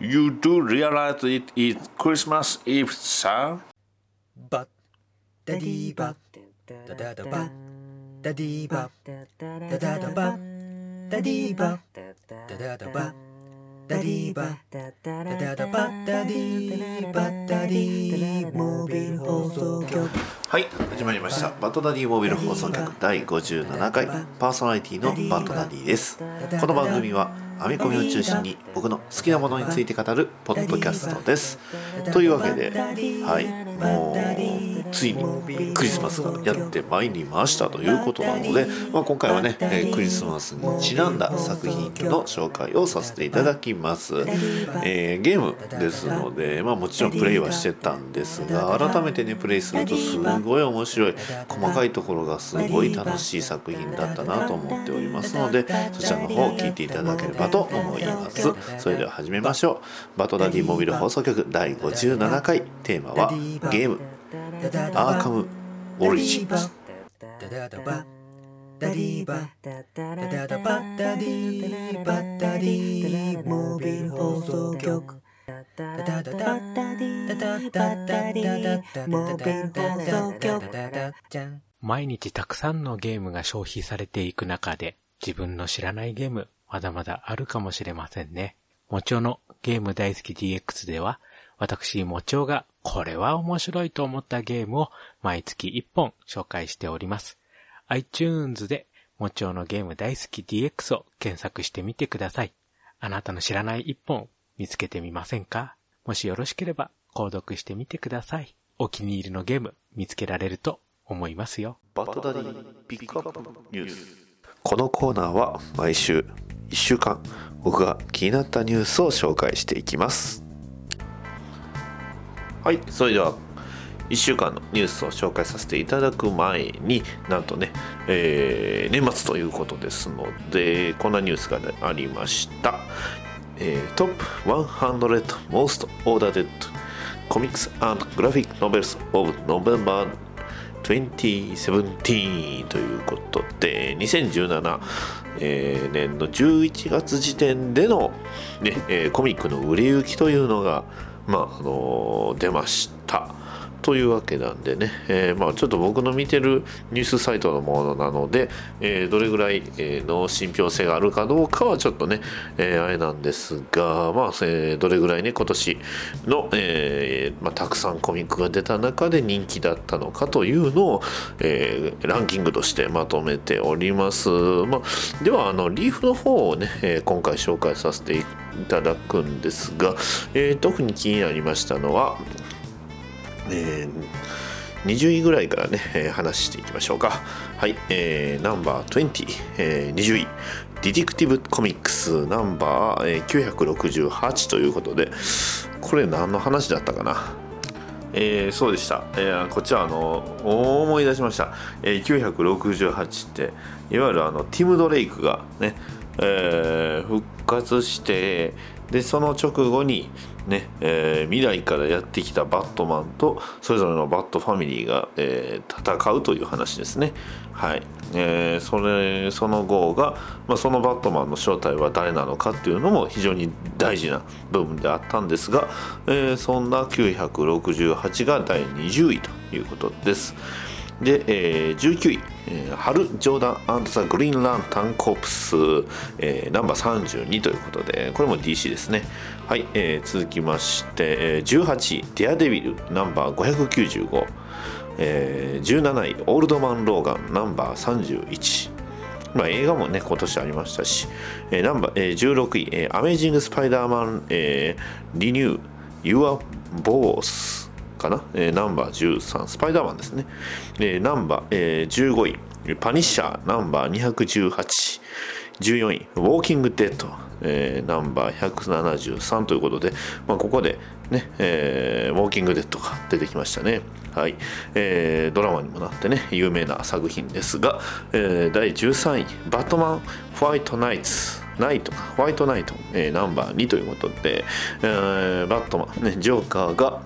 You do realize it is Christmas Eve, sir? バッダディーバダダダバダディーバダダダバダディーバダダダバダディーバダディモービル放送局はい始まりました。バッドダディモービル放送局第57回パーソナリティのバッドダディです。この番組は編み込みを中心に僕の好きなものについて語るポッドキャストです。というわけではいもうついにクリスマスがやってまいりましたということなので、まあ、今回はね、えークリスマスにちなんだ作品の紹介をさせていただきます、えーゲームですので、まあ、もちろんプレイはしてたんですが改めてねプレイするとすごい面白い細かいところがすごい楽しい作品だったなと思っておりますのでそちらの方を聞いていただければと思います。それでは始めましょう。バトダディモビル放送局第57回。テーマはゲーム。アーカムオリジンズダバ。ダダダダバ。ダディバ。ダディモービル放送局。ダダダダ。ダディダ。ダダダモービル放送局。毎日たくさんのゲームが消費されていく中で自分の知らないゲームまだまだあるかもしれませんね。もちおのゲーム大好き DX では私もちおがこれは面白いと思ったゲームを毎月1本紹介しております。iTunes でもちおのゲーム大好き DX を検索してみてください。あなたの知らない1本見つけてみませんか？もしよろしければ購読してみてください。お気に入りのゲーム見つけられると思いますよ。バトダディピックアップニュースこのコーナーは毎週1週間僕が気になったニュースを紹介していきますはい。それでは1週間のニュースを紹介させていただく前になんとね、えー年末ということですのでこんなニュースがありました、えー、トップ100 Most Ordered Comics and Graphic Novels of November 2017ということで2017、えー年の11月時点での、ねえーコミックの売れ行きというのが、まああのー出ました。というわけなんでね、えーまあ、ちょっと僕の見てるニュースサイトのものなので、えーどれぐらいの信憑性があるかどうかはちょっとね、えーあれなんですが、まあえーどれぐらいね今年の、えーまあ、たくさんコミックが出た中で人気だったのかというのを、えーランキングとしてまとめております、まあ、ではあのリーフの方をね、えー今回紹介させていただくんですが、えー特に気になりましたのはえー20位ぐらいからね、えー話していきましょうか。はい、えーナンバー20、えー20位。ディティクティブコミックスナンバー968ということで、これ何の話だったかな？えーそうでした、えーこっちはあの思い出しました、えー968っていわゆるあのティム・ドレイクがね、えー復活してでその直後にね、えー未来からやってきたバットマンとそれぞれのバットファミリーが、えー戦うという話ですね。はい、えーそれその後が、まあ、そのバットマンの正体は誰なのかっていうのも非常に大事な部分であったんですが、えーそんな968が第20位ということです。で、えー19位、えー春ジョーダンザ・グリーンランタンコープス、えーナンバー32ということでこれも DC ですね。はい、えー続きまして、えー18位デアデビルナンバー595、えー17位オールドマン・ローガンナンバー31まあ、映画もね今年ありましたし、えーナンバー、えー16位、えーアメージング・スパイダーマン、えーリニュー・ユア・ボース。かな、えーナンバー13スパイダーマンですね、えーナンバー、えー15位パニッシャーナンバー218 14位ウォーキングデッド、えーナンバー173ということで、まあ、ここでね、えーウォーキングデッドが出てきましたね。はい、えードラマにもなってね有名な作品ですが、えー第13位バットマンホワイトナイツナイトホワイトナイト、えーナンバー2ということで、えーバットマン、ね、ジョーカーが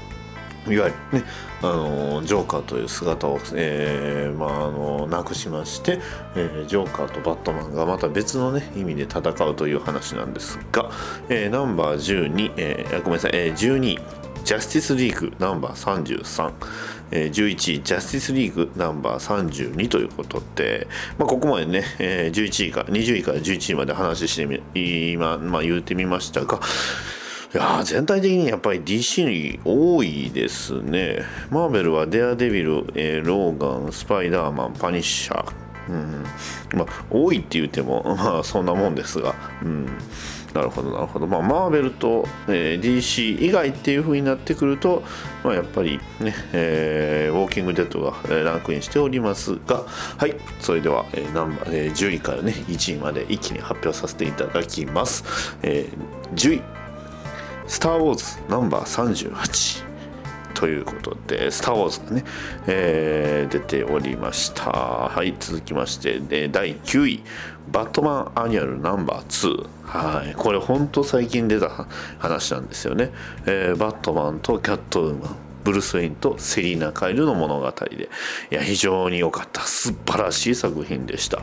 いわゆるね、あのジョーカーという姿を、えーまあ、あのなくしまして、えージョーカーとバットマンがまた別の、ね、意味で戦うという話なんですが、えーナンバー12、えーごめんなさい、えー12ジャスティスリーグナンバー33、え11位ジャスティスリーグナンバー32ということで、まあ、ここまでね、えー11位か20位から11位まで話してみ今、まあ、言うてみましたがいや全体的にやっぱり DC 多いですね。マーベルはデアデビル、えーローガン、スパイダーマン、パニッシャー。うん、まあ多いって言っても まあそんなもんですが、うん、なるほどなるほど。まあマーベルと、えー DC 以外っていう風になってくると、まあやっぱりね、えーウォーキングデッドがランクインしておりますが、はい、それでは、えーナンバーえー10位からね1位まで一気に発表させていただきます。えー10位。スター・ウォーズナンバー38ということで、スター・ウォーズがね、えー出ておりました。はい、続きまして、で第9位、バットマンアニュアルナンバー2。はい、これ本当最近出た話なんですよね。えーバットマンとキャットウーマン。ブルース・ウェインとセリーナ・カイルの物語でいや非常に良かった素晴らしい作品でした、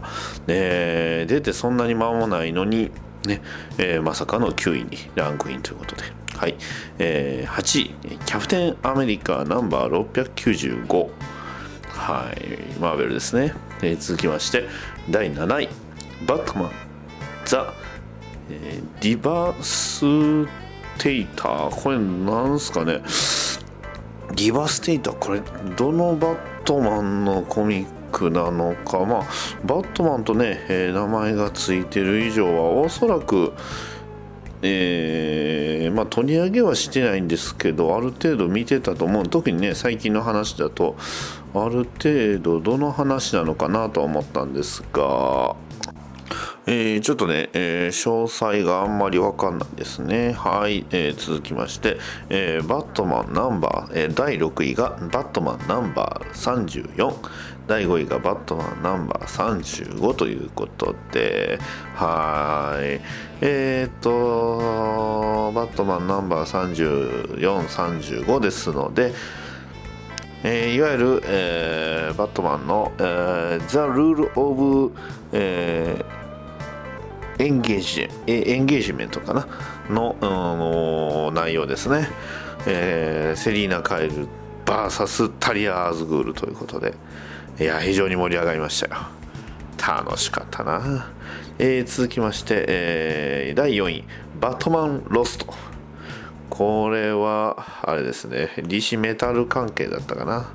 ね、出てそんなに間もないのにねえーまさかの9位にランクインということで、はい。えー8位キャプテンアメリカナンバー695はい。マーベルですね、えー続きまして第7位バットマンザ、えーディバーステイター。これなんすかね。ディバステイターこれどのバットマンのコミッククなのか。まあバットマンとね、えー名前がついてる以上はおそらくえーまあ取り上げはしてないんですけどある程度見てたと思う。特にね最近の話だとある程度どの話なのかなと思ったんですがえーちょっとね、えー詳細があんまりわかんないですね。はい、えー続きまして、えバットマンナンバー、えー第6位がバットマンナンバー34、第5位がバットマンナンバー35ということで、はい、えっ、と、バットマンナンバー34、35ですので、えーいわゆる、えーバットマンの、えー、The Rule of、えーエンゲージえエンゲージメントかなの、あの内容ですね、えーセリーナ・カイル VS タリア・アーズグールということで。いや非常に盛り上がりましたよ。楽しかったな、えー続きまして、えー第4位バットマン・ロスト。これはあれですね DC メタル関係だったかな。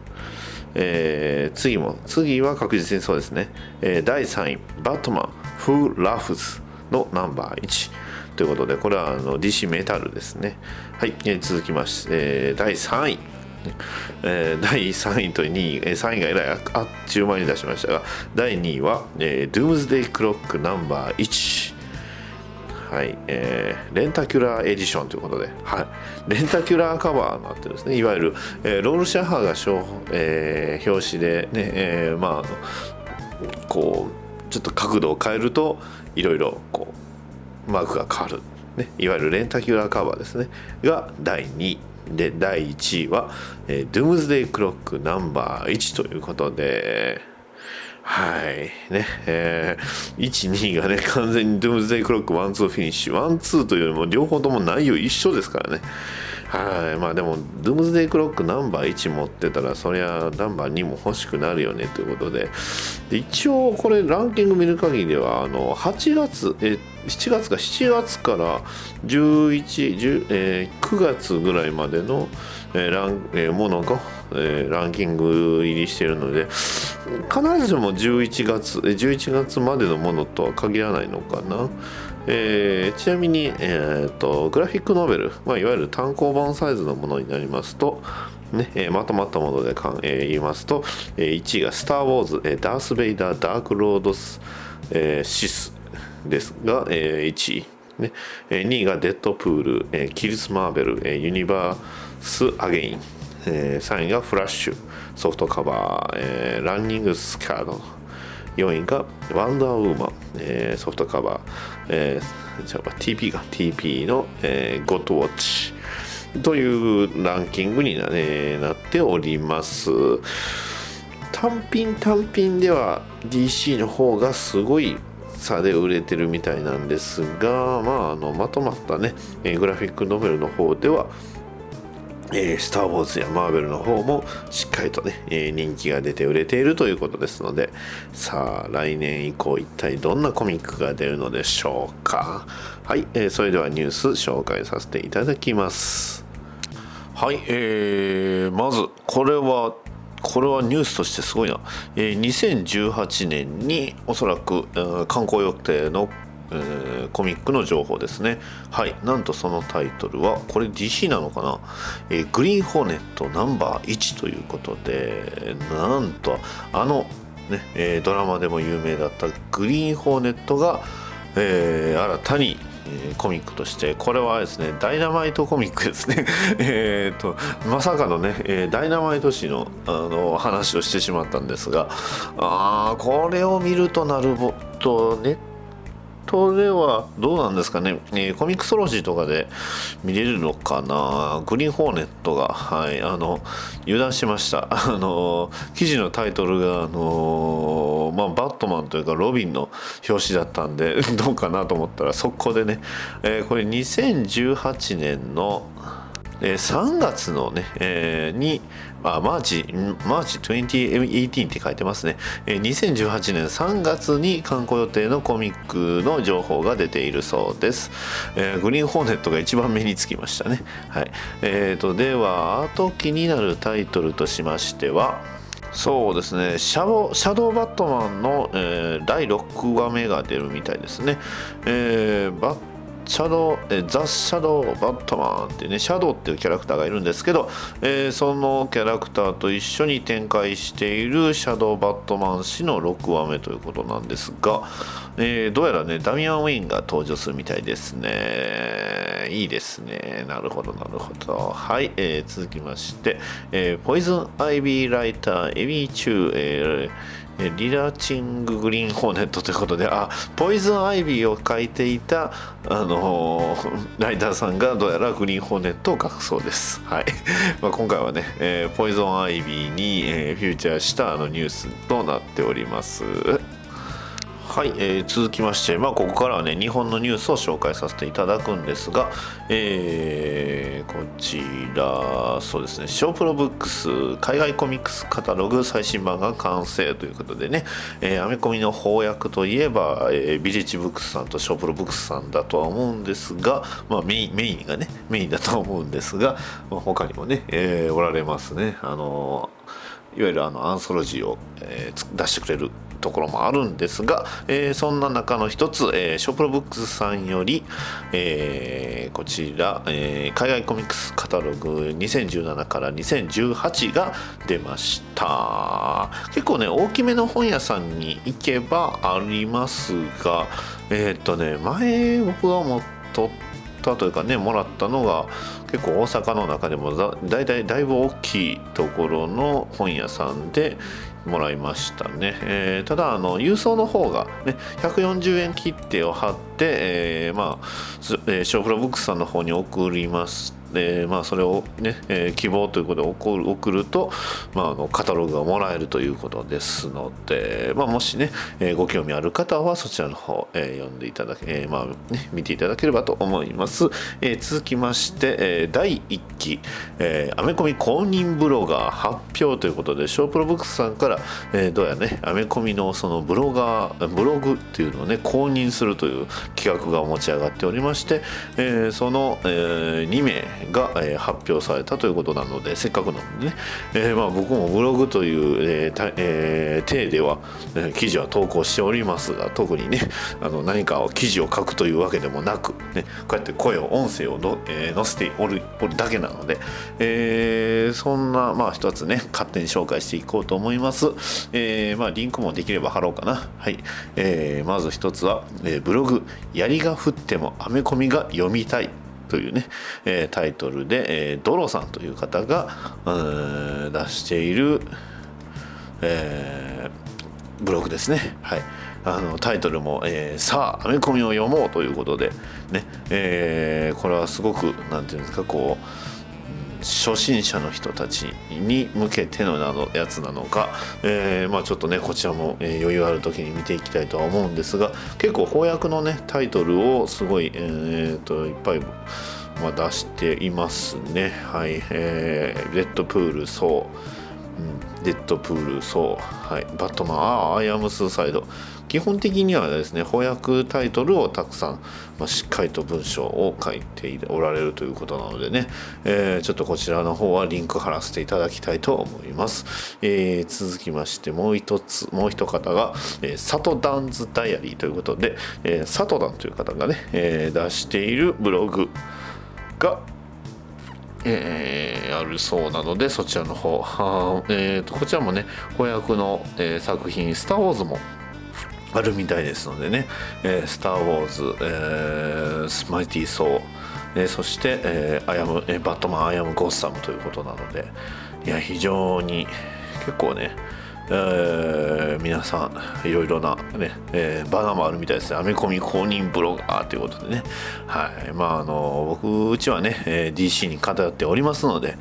えー次も次は確実にそうですね、えー第3位バットマン Who Laughs のナンバー1ということでこれはあの DC メタルですね。はい、えー続きまして、えー第3位。えー第3位と2位、えー3位がえらいああっちゅう間に出しましたが第2位は、えー、Doomsday Clock ナンバー1はい、えーレンタキュラーエディションということで、はい、レンタキュラーカバーになってるんですねいわゆる、えーロールシャッハーがしょ、えー表紙でね、えーまあこうちょっと角度を変えるといろいろこうマークが変わる、ね、いわゆるレンタキュラーカバーですね。が第2位。で第1位は、え、ドゥームズデイクロックナンバー1ということではいねえー、1、2がね完全にドゥームズデイクロックワンツーフィニッシュ。ワンツーというよりも両方とも内容一緒ですからね。はいまあでもドゥームズデイクロックナンバー1持ってたらそりゃナンバー2も欲しくなるよねということで一応これランキング見る限りではあの8月え7月か7月から11、10えー9月ぐらいまでの、えーランえーものが、えーランキング入りしているので必ずしも11月11月までのものとは限らないのかな。えーちなみに、えーとグラフィックノベル、まあ、いわゆる単行本サイズのものになりますと、ねえーまとまったものでかん、えー言いますと、えー1位が「スター・ウォーズ」えーダース・ベイダー・ダーク・ロードス、えーシスですが、えー1位、ねえー2位が「デッドプール」えーキルス・マーベル」えーユニバース・アゲイン」えー3位が「フラッシュ」ソフトカバー、えーランニング・スカード4位が「ワンダーウーマン」えーソフトカバー、えーじゃあ TP が TP の、えーゴッドウォッチというランキングにな,、ねなっております。単品単品では DC の方がすごい差で売れてるみたいなんですが、まあ、あのまとまったね、えグラフィックノベルの方ではえースター・ウォーズやマーベルの方もしっかりとね、えー人気が出て売れているということですのでさあ来年以降一体どんなコミックが出るのでしょうか。はい、えーそれではニュース紹介させていただきます。はい、えーまずこれはこれはニュースとしてすごいな、えー2018年におそらく、えー刊行予定の、コミックの情報ですね。はい。なんとそのタイトルはこれ DC なのかな、えーグリーンホーネットナンバー1ということでなんとあの、ねえードラマでも有名だったグリーンホーネットが、えー新たにコミックとしてこれはですねダイナマイトコミックですね。えーとまさかのね、えーダイナマイト誌のあの話をしてしまったんですがあこれを見るとなるとネットではどうなんですかね、えーコミックソロジーとかで見れるのかな。グリーンホーネットがはいあの油断しました。あの記事のタイトルがあのまあバットマンというかロビンの表紙だったんで どうかなと思ったら速攻でね、えーこれ2018年のえー3月のね、えーに、あ、マーチ、マーチ2018って書いてますね。えー2018年3月に刊行予定のコミックの情報が出ているそうです。えーグリーンホーネットが一番目につきましたね。はい。えーと、では、あと気になるタイトルとしましては、そうですねシャドウシャドウバットマンの、えー第6話目が出るみたいですね。えーバッシャドウ、えーザ・シャドウ・バットマンっていうね、シャドウっていうキャラクターがいるんですけど、えーそのキャラクターと一緒に展開しているシャドウ・バットマン氏の6話目ということなんですが、えーどうやらね、ダミアン・ウェインが登場するみたいですね。いいですね。なるほど、なるほど。はい、えー続きまして、えーポイズン・アイビー・ライター、エビー・チュ、ーえーリラーチング・グリーン・ホーネットということで、あ、ポイズン・アイビーを書いていた、あのー ライターさんがどうやらグリーン・ホーネットを書くそうです。はい。まあ今回はね、えーポイズン・アイビーに、えーフューチャーしたあのニュースとなっております。はい、えー続きまして、まあ、ここからはね日本のニュースを紹介させていただくんですが、えーこちらそうですねショープロブックス海外コミックスカタログ最新版が完成ということでね、えーアメコミの翻訳といえば、えービレッジブックスさんとショープロブックスさんだとは思うんですが、まあ、メインメインがねメインだと思うんですが、まあ、他にもね、えーおられますね。あのいわゆるあのアンソロジーを、えー出してくれるところもあるんですが、えーそんな中の一つ、えーショープロブックスさんより、えーこちら、えー海外コミックスカタログ2017から2018が出ました。結構ね大きめの本屋さんに行けばありますがえーっとね前僕が持っとったというかねもらったのが結構大阪の中でもだだいたいだいぶ大きいところの本屋さんでもらいましたね、えーただあの郵送の方がね140円切手を貼って、えーまあえーショープロブックスさんの方に送りますでまあ、それを、ねえー希望ということで送る送ると、まあ、あのカタログがもらえるということですので、まあ、もしね、えーご興味ある方はそちらの方、えー読んでいただけ、えーまあね、見ていただければと思います、えー続きまして、えー第1期、えーアメコミ公認ブロガー発表ということでショープロブックスさんから、えーどうやらねアメコミのそのブロガーブログっていうのをね公認するという企画が持ち上がっておりまして、えーその、え2名が、えー発表されたということなのでせっかくなのでね、えーまあ、僕もブログという、えーえー体では、え記事は投稿しておりますが特にねあの何か記事を書くというわけでもなく、ね、こうやって声を音声をの、え載せておるおるだけなので、えそんなまあ一つね勝手に紹介していこうと思います、えまあ、リンクもできれば貼ろうかな。はい、えーまず一つは、えブログ「槍が降ってもアメコミが読みたい」というね、えータイトルで、えードロさんという方がう出している、えーブログですね。はい。あのタイトルも、えーさあアメコミを読もうということでね、えーこれはすごくなんていうんですかこう初心者の人たちに向けてのなのやつなのか、えーまあ、ちょっとねこちらも、え余裕ある時に見ていきたいとは思うんですが結構翻訳のねタイトルをすごい、えー、といっぱい、まあ、出していますね。はい、えーレッドプールそう、うん、デッドプールそうはいバットマンああアイアムスーサイド。基本的にはですね翻訳タイトルをたくさん、まあ、しっかりと文章を書いておられるということなのでね、えーちょっとこちらの方はリンク貼らせていただきたいと思います、えー続きましてもう一つもう一方が、えーサトダンズダイアリーということで、えーサトダンという方がね、えー出しているブログがえーあるそうなのでそちらの方えーとこちらもね翻訳の、えー作品「スター・ウォーズ」もあるみたいですのでね「えースター・ウォーズ」えーマイティー・ソー」えーそして、えーアイアムえーバットマン・アイアム・ゴッサム」ということなのでいや非常に結構ねえー皆さんいろいろな、ねえーバナもあるみたいですね。アメコミ公認ブロガーということでね。はい。まああの僕うちはね、えー DC に偏っておりますので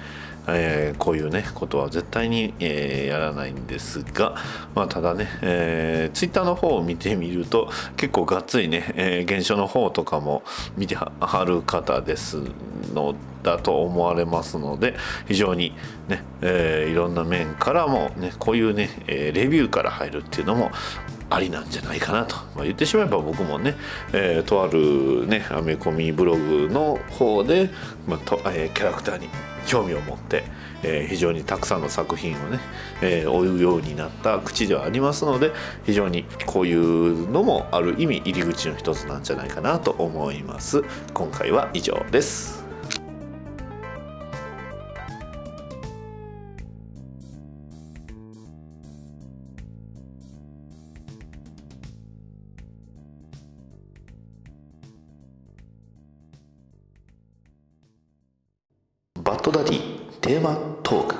えーこういうねことは絶対に、えーやらないんですが、まあ、ただね、えー、ツイッターの方を見てみると結構がっつりね、えー現象の方とかも見てはる方ですのだと思われますので非常にね、えーいろんな面からもねこういうね、えーレビューから入るっていうのもありなんじゃないかなと、まあ、言ってしまえば僕もね、えーとあるねアメコミブログの方で、まあとえーキャラクターに興味を持って、えー非常にたくさんの作品をね、えー追うようになった口ではありますので非常にこういうのもある意味入り口の一つなんじゃないかなと思います。今回は以上です。バッドダディテーマトーク。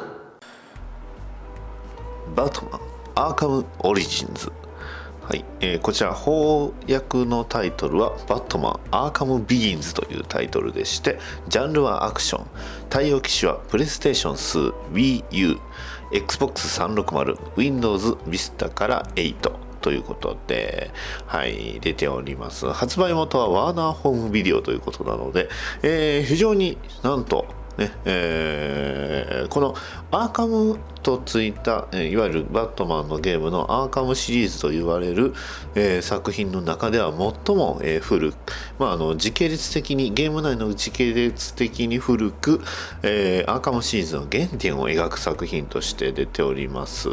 バットマンアーカムオリジンズ。はい、えーこちら翻訳のタイトルは「バットマンアーカムビギンズ」というタイトルでしてジャンルはアクション。対応機種はプレイステーション数 WiiU Xbox360 Windows Vista から8ということで、はい、出ております。発売元はワーナーホームビデオということなので、えー非常になんと、ねえーこのアーカムとついた、いわゆるバットマンのゲームのアーカムシリーズと言われる、えー作品の中では最も、えー古く、まあ、あの時系列的にゲーム内の時系列的に古く、えーアーカムシリーズの原点を描く作品として出ております。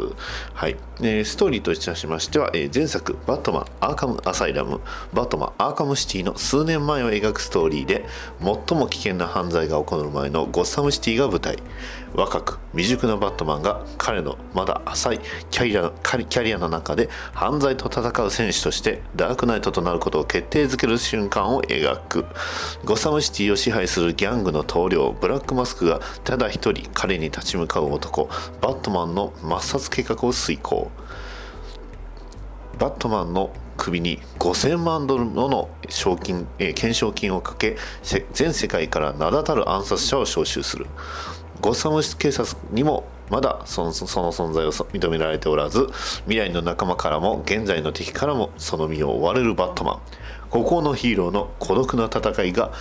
はいえストーリーといたしましては、え前作「バットマンアーカムアサイラム」「バットマンアーカムシティ」の数年前を描くストーリーで最も危険な犯罪が起こる前のゴッサムシティが舞台若く未熟なバットマンが彼のまだ浅いキャリアキャリキャリアの中で犯罪と戦う戦士としてダークナイトとなることを決定づける瞬間を描くゴサムシティを支配するギャングの棟梁ブラックマスクがただ一人彼に立ち向かう男バットマンの抹殺計画を遂行。バットマンの首に5000万ドルもの賞金、え懸賞金をかけ全世界から名だたる暗殺者を招集する。ゴッサム警察にもまだその存在を認められておらず未来の仲間からも現在の敵からもその身を追われるバットマン孤高のヒーローの孤独な戦いが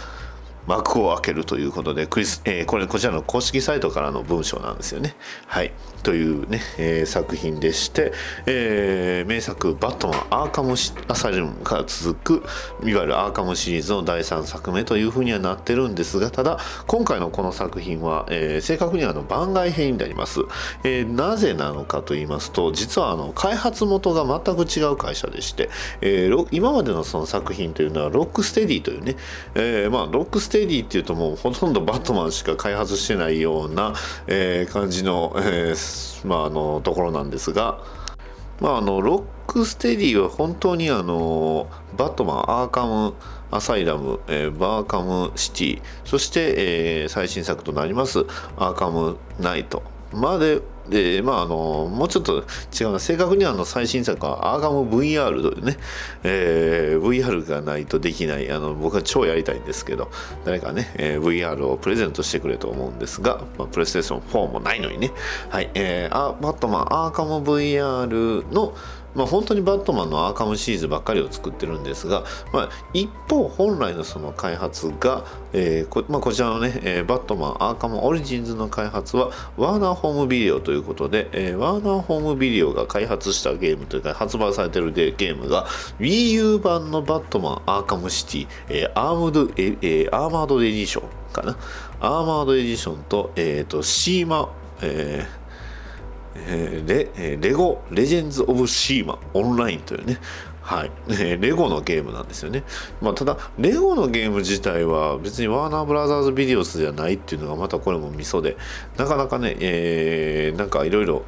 幕を開けるということでクリス、えーこれこちらの公式サイトからの文章なんですよね。はい、というね、えー作品でして、えー名作「バットマンアーカムシアサイルム」から続くいわゆるアーカムシリーズの第3作目というふうにはなってるんですがただ今回のこの作品は、えー正確にはあの番外編になります、えなぜなのかと言いますと実はあの開発元が全く違う会社でして、え今までのその作品というのはロックステディというね、えまあ、ロックステディっていうともうほとんどバットマンしか開発してないような、え感じの,、えーまあ、あのところなんですが。まあ、あのロックステディは本当にあのバットマンアーカムアサイラム、えーバーカムシティそして、えー最新作となりますアーカムナイトまででまああのもうちょっと違うな。正確にはあの最新作はアーガム VR というね、えー、VR がないとできないあの僕は超やりたいんですけど誰かね、えー、VR をプレゼントしてくれと思うんですが、まあ、プレイステーション4もないのにね。はいえー、あバットマンアーカム VR のまあ、本当にバットマンのアーカムシリーズばっかりを作ってるんですが、まあ、一方本来のその開発が、えーこまあ、こちらのね、えーバットマンアーカムオリジンズの開発はワーナーホームビデオということで、えーワーナーホームビデオが開発したゲームというか発売されてるゲームが Wii U 版のバットマンアーカムシティ、えーアームドええアーマードエディションかな？アーマードエディションと,、えー、とシーマ、えーえーレレゴレジェンズ・オブ・シーマオンラインというね。はい、レゴのゲームなんですよね、まあ、ただレゴのゲーム自体は別にワーナーブラザーズ・ビデオスじゃないっていうのがまたこれもミソでなかなかね、えーなんかいろいろ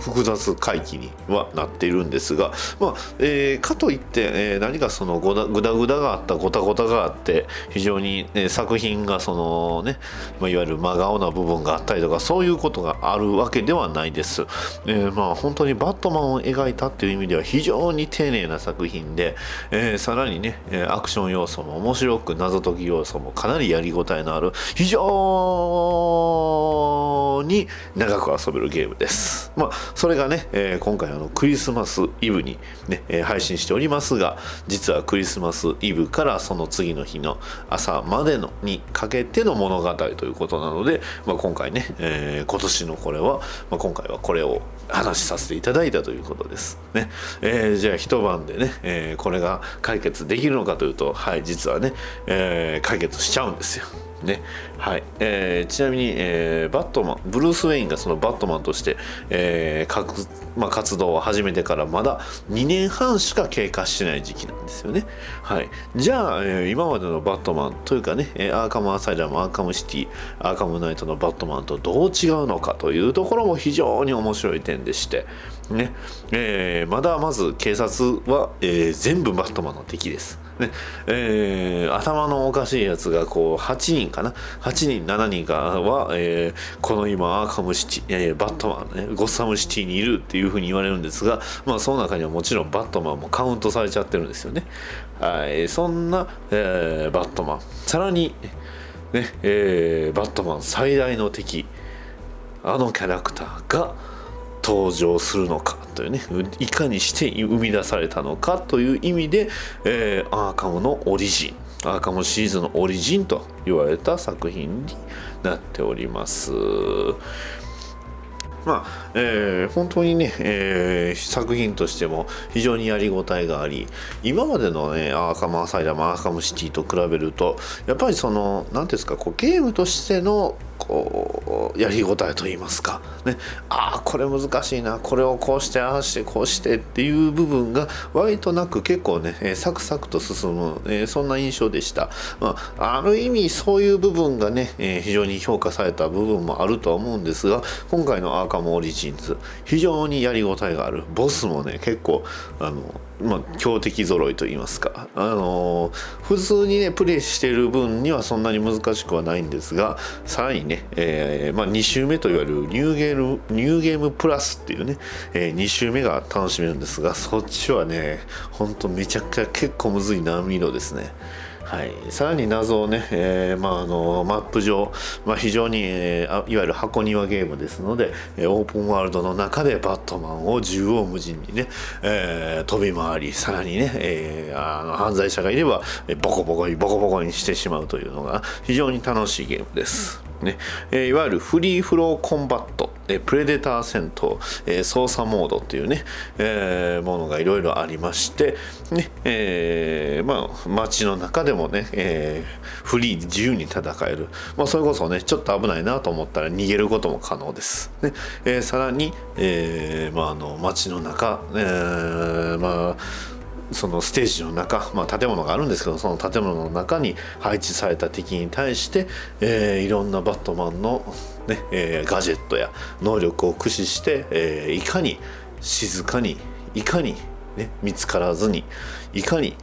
複雑回帰にはなっているんですが、まあえーかといって、えー何かそのごだぐだぐだがあったごたごたがあって非常に、ね作品がそのね、まあ、いわゆる真顔な部分があったりとかそういうことがあるわけではないです、えーまあ本当にバットマンを描いたっていう意味では非常に丁寧な作品で、えーさらにねアクション要素も面白く謎解き要素もかなりやりごたえのある非常に長く遊べるゲームです。まあ、それがね、えー今回あのクリスマスイブに、ねえー配信しておりますが実はクリスマスイブからその次の日の朝までのにかけての物語ということなので、まあ、今回ね、えー今年のこれは、まあ、今回はこれを話しさせていただいたということです。ねえーじゃあ一晩でね、えーこれが解決できるのかというとはい実はね、えー解決しちゃうんですよ。ねはいえーちなみに、えーバットマンブルース・ウェインがそのバットマンとして、えー活まあ、活動を始めてからまだ2年半しか経過してない時期なんですよね。はい、じゃあ、えー今までのバットマンというかね、アーカム・アサイラムアーカム・シティアーカム・ナイトのバットマンとどう違うのかというところも非常に面白い点でして、ねえーまだまず警察は、えー全部バットマンの敵です。ねえー頭のおかしいやつがこう8人かな？8人7人かは、えーこの今アーカムシティ、えーバットマンねゴッサムシティにいるっていうふうに言われるんですが、まあ、その中にはもちろんバットマンもカウントされちゃってるんですよね。はい、そんな、えーバットマンさらに、ねえーバットマン最大の敵あのキャラクターが登場するのかというねいかにして生み出されたのかという意味で、えーアーカムのオリジンアーカムシリーズのオリジンと言われた作品になっております。まあえー本当にね、えー作品としても非常にやりごたえがあり今までのねアーカムアサイラムアーカムシティと比べるとやっぱりその何ていうんですかこうゲームとしてのやりごたえと言いますか、ね、ああこれ難しいな。これをこうしてああしてこうしてっていう部分が割となく結構ね、えサクサクと進む、えーそんな印象でした、まあ、ある意味そういう部分がね、えー非常に評価された部分もあるとは思うんですが今回のアーカムオリジンズ非常にやりごたえがある。ボスもね結構あのまあ、強敵揃いと言いますか、あのー普通にねプレイしてる分にはそんなに難しくはないんですがさらにね、えーまあ、2周目といわれるニューゲームニューゲームプラスっていうね、え2周目が楽しめるんですがそっちはねほんとめちゃくちゃ結構むずい難易度ですね。はい、さらに謎をね、えーまあ、あのマップ上、まあ、非常に、えーいわゆる箱庭ゲームですので、オープンワールドの中でバットマンを縦横無尽にね、えー飛び回りさらにね、えーあの犯罪者がいれば、ボコボコにボコボコにしてしまうというのが非常に楽しいゲームです。ねえいわゆるフリーフローコンバット、えプレデター戦闘、えー操作モードっていうね、えものがいろいろありまして、ねえまあ、街の中でもね、えフリーに自由に戦える、まあ、それこそねちょっと危ないなと思ったら逃げることも可能です。ねえさらに、えまあ、あの街の中、えまあそのステージの中、まあ、建物があるんですけどその建物の中に配置された敵に対して、えーいろんなバットマンの、ねえーガジェットや能力を駆使して、えーいかに静かにいかに、ね、見つからずにいかに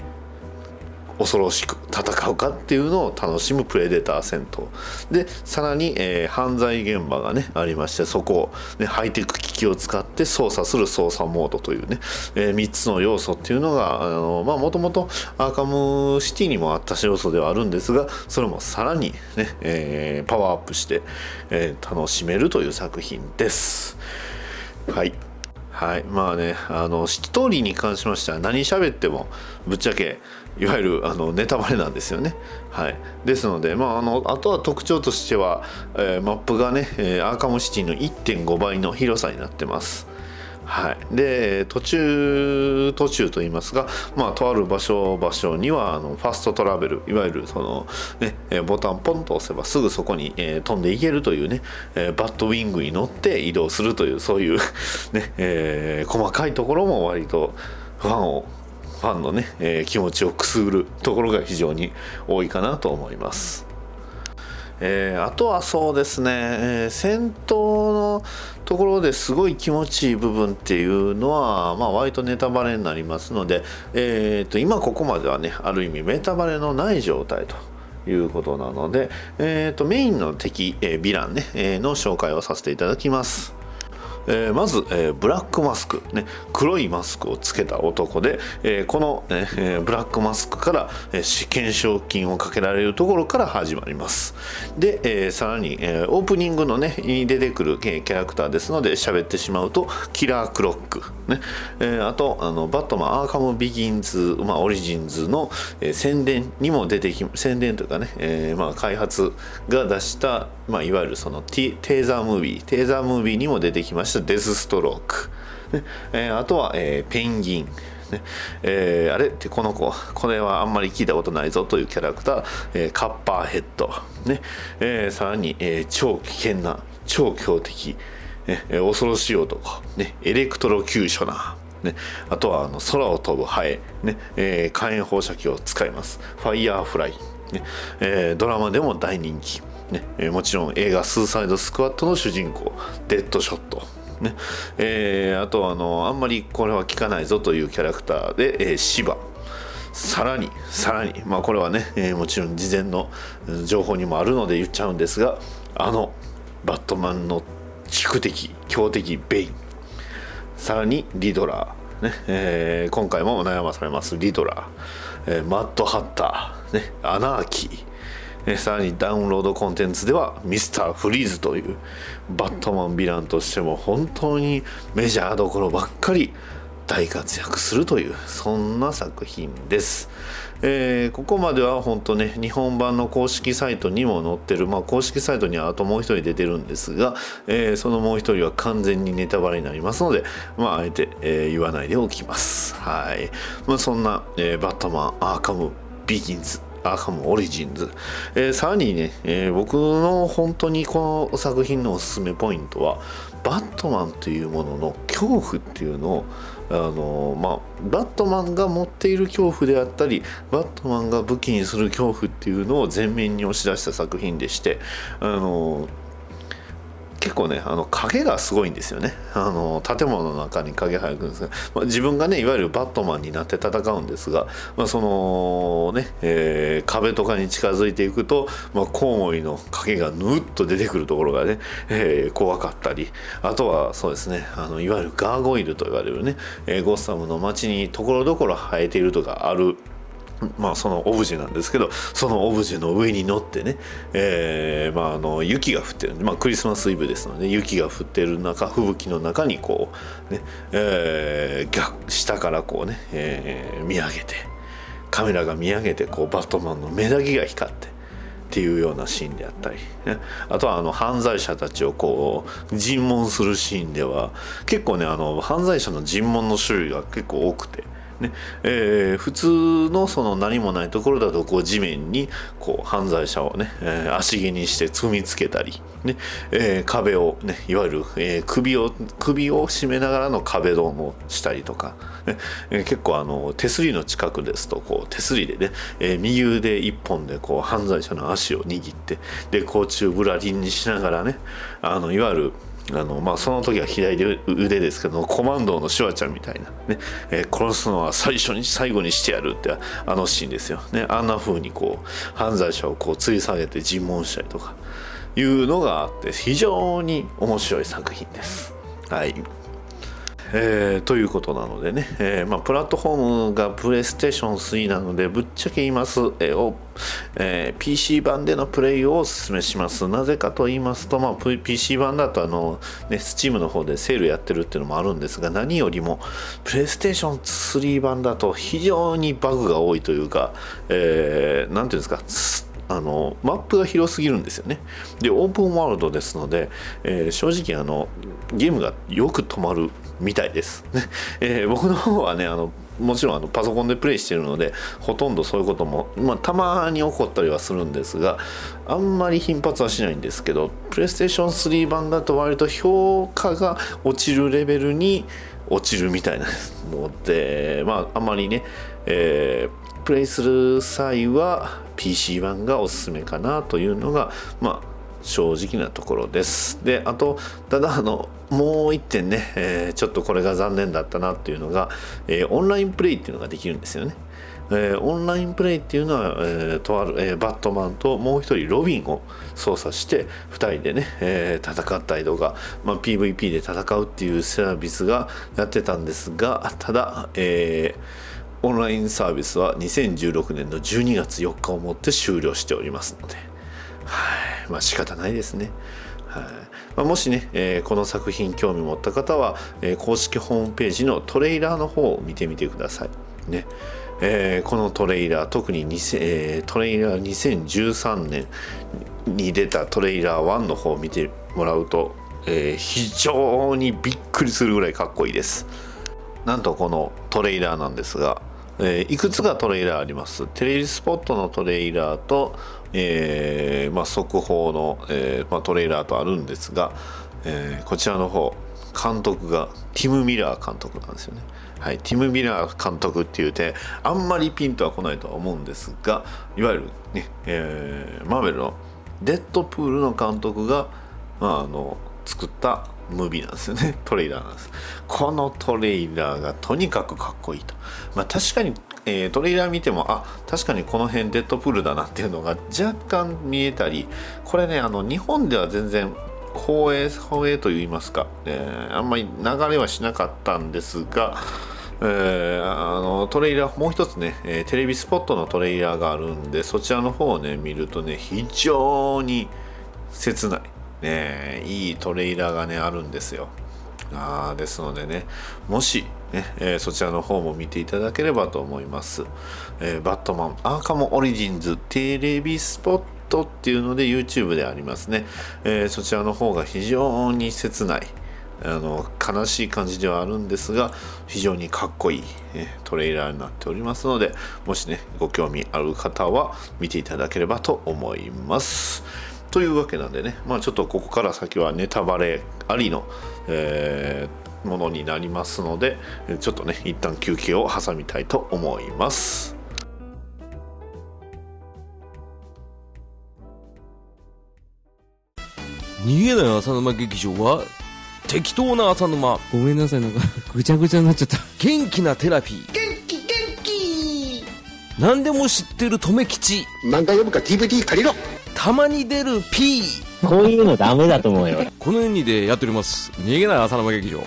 恐ろしく戦うかっていうのを楽しむプレデター戦闘。でさらに、えー、犯罪現場がねありましてそこを、ね、ハイテク機器を使って操作する操作モードというね、えー、3つの要素っていうのがあのまあもともとアーカムシティにもあった要素ではあるんですがそれもさらにね、えー、パワーアップして、えー、楽しめるという作品です。はい。はい。まあねあのストーリーに関しましては何喋ってもぶっちゃけいわゆるあのネタバレなんですよね。はい、ですので、まあ、あのあとは特徴としては、えー、マップがね、えー、アーカムシティの1.5倍の広さになってます。はい、で途中途中といいますが、まあ、とある場所場所にはあのファストトラベルいわゆるその、ね、ボタンポンと押せばすぐそこに、えー、飛んでいけるというね、えー、バッドウィングに乗って移動するというそういうね、えー、細かいところも割とファンをファンのね、えー、気持ちをくすぐるところが非常に多いかなと思います。えー、あとはそうですね、えー、戦闘のところですごい気持ちいい部分っていうのは、まあ、割とネタバレになりますので、えーと、今ここまではねある意味メタバレのない状態と。いうことなので、えーと、メインの敵、えー、ヴィランね、えー、の紹介をさせていただきます。えー、まず、えー、ブラックマスク、ね、黒いマスクをつけた男で、えー、この、えー、ブラックマスクから、えー、試験賞金をかけられるところから始まります。で、えー、さらに、えー、オープニングのねに出てくる、えー、キャラクターですので喋ってしまうとキラークロック、ね。えー、あとあのバットマンアーカムビギンズ、まあ、オリジンズの、えー、宣伝にも出てき宣伝というかね、えーまあ、開発が出した、まあ、いわゆるそのテーザームービーテーザームービーにも出てきました。デスストローク、ね。えー、あとは、えー、ペンギン。ね。えー、あれ？ってこの子。これはあんまり聞いたことないぞというキャラクター、えー、カッパーヘッド、ね。えー、さらに、えー、超危険な超強敵、ね、恐ろしい男、ね、エレクトロキューショナー。ね、あとはあの空を飛ぶハエ、ね。えー、火炎放射器を使います。ファイヤーフライ、ね。えー、ドラマでも大人気、ね。えー、もちろん映画「スーサイドスクワット」の主人公。デッドショット。ね。えー、あとあのあんまりこれは聞かないぞというキャラクターで、えー、シバ。さらにさらに。まあこれはね、えー、もちろん事前の情報にもあるので言っちゃうんですがあのバットマンの宿敵強敵ベイン。さらにリドラー、ねえー、今回も悩まされますリドラー、えー、マッドハッター、ね、アナーキー。えさらにダウンロードコンテンツではミスターフリーズというバットマンヴィランとしても本当にメジャーどころばっかり大活躍するというそんな作品です、えー、ここまでは本当ね日本版の公式サイトにも載ってる、まあ、公式サイトにはあともう一人出てるんですが、えー、そのもう一人は完全にネタバレになりますので、まあ、あえて、えー、言わないでおきます。はい、まあ、そんな、えバットマンアーカムビギンズアーカムオリジンズ、えー、さらにね、えー、僕の本当にこの作品のおすすめポイントはバットマンというものの恐怖っていうのをあのまあ、バットマンが持っている恐怖であったりバットマンが武器にする恐怖っていうのを前面に押し出した作品でしてあの結構ねあの影がすごいんですよね。あの建物の中に影入るんですが、まあ、自分がねいわゆるバットマンになって戦うんですが、まあ、そのね、えー、壁とかに近づいていくと、まあ、コウモリの影がぬっと出てくるところがね、えー、怖かったりあとはそうですねあのいわゆるガーゴイルと言われるね、えー、ゴッサムの街にところどころ生えているとかあるまあ、そのオブジェなんですけどそのオブジェの上に乗ってね、えーまあ、あの雪が降ってる、まあ、クリスマスイブですので雪が降ってる中吹雪の中にこうね、えー、下からこうね、えー、見上げてカメラが見上げてこうバットマンの目だけが光ってっていうようなシーンであったり、ね、あとはあの犯罪者たちをこう尋問するシーンでは結構ねあの犯罪者の尋問の種類が結構多くて。ね。えー、普通のその何もないところだとこう地面にこう犯罪者をね、えー、足毛にして積みつけたり、ね。えー、壁をねいわゆる、え、首を首を絞めながらの壁ドームをしたりとか、ね。え、結構あの手すりの近くですとこう手すりでね、え、右腕一本でこう犯罪者の足を握ってで甲虫ぶらりんにしながらねあのいわゆるあのまあ、その時は左腕ですけどコマンドのシュワちゃんみたいな、ねえー、殺すのは最初に最後にしてやるってあのシーンですよ、ね、あんな風にこう犯罪者をこう吊り下げて尋問したりとかいうのがあって非常に面白い作品です。はいえー、ということなのでね、えーまあ、プラットフォームがプレイステーション3なのでぶっちゃけ言います、えーえー、PC 版でのプレイをお勧めします。なぜかと言いますと、まあ、PC 版だとあの、ね、Steam の方でセールやってるっていうのもあるんですが何よりもプレイステーション3版だと非常にバグが多いというか、えー、なんていうんですかあのマップが広すぎるんですよね。でオープンワールドですので、えー、正直あのゲームがよく止まるみたいです、えー、僕の方はねあのもちろんあのパソコンでプレイしてるのでほとんどそういうことも、まあ、たまに起こったりはするんですがあんまり頻発はしないんですけどプレイステーション3版だと割と評価が落ちるレベルに落ちるみたいなのでまああんまりね、えープレイする際は PC 版がおすすめかなというのが、まあ、正直なところです。で、あと、ただ、あの、もう一点ね、えー、ちょっとこれが残念だったなっていうのが、えー、オンラインプレイっていうのができるんですよね。えー、オンラインプレイっていうのは、えー、とある、えー、バットマンともう一人ロビンを操作して2人でね、えー、戦ったりとか、まあ、PVP で戦うっていうサービスがやってたんですがただ、えーオンラインサービスは2016年の12月4日をもって終了しておりますので、はい、まあ仕方ないですね。はいまあ、もしね、えー、この作品興味持った方は、えー、公式ホームページのトレーラーの方を見てみてください。ねえー、このトレーラー特にえー、トレーラー2013年に出たトレーラー1の方を見てもらうと、えー、非常にびっくりするぐらいかっこいいです。なんとこのトレーラーなんですがえー、いくつかトレーラーあります？テレビスポットのトレーラーと、えーまあ、速報の、えーまあ、トレーラーとあるんですが、えー、こちらの方監督がティム・ミラー監督なんですよね。はい、ティム・ミラー監督っていうてあんまりピンとは来ないとは思うんですがいわゆるね、えー、マーベルのデッドプールの監督が、まあ、あの作ったムービーなんですよね。トレーラーなんです。このトレーラーがとにかくかっこいいと。まあ確かに、えー、トレーラー見てもあ確かにこの辺デッドプールだなっていうのが若干見えたりこれねあの日本では全然放映放映といいますか、えー、あんまり流れはしなかったんですがえー、あのトレイラーもう一つね、え、テレビスポットのトレイラーがあるんでそちらの方をね見るとね非常に切ないね、いいトレーラーがねあるんですよ。あですのでねもしね、えー、そちらの方も見ていただければと思います、えー、バットマンアーカムオリジンズテレビスポットっていうので YouTube でありますね、えー、そちらの方が非常に切ないあの悲しい感じではあるんですが非常にかっこいい、えトレーラーになっておりますのでもしねご興味ある方は見ていただければと思います。というわけなんでね、まあ、ちょっとここから先はネタバレありの、えー、ものになりますのでちょっとね一旦休憩を挟みたいと思います。逃げない浅沼劇場は適当な浅沼。ごめんなさいなんかぐちゃぐちゃになっちゃった。元気なテラピー。元気元気。何でも知ってる留吉。漫画読むか DVD 借りろ。たまに出る P こういうのダメだと思うよ。このようにでやっております。逃げない浅沼劇場。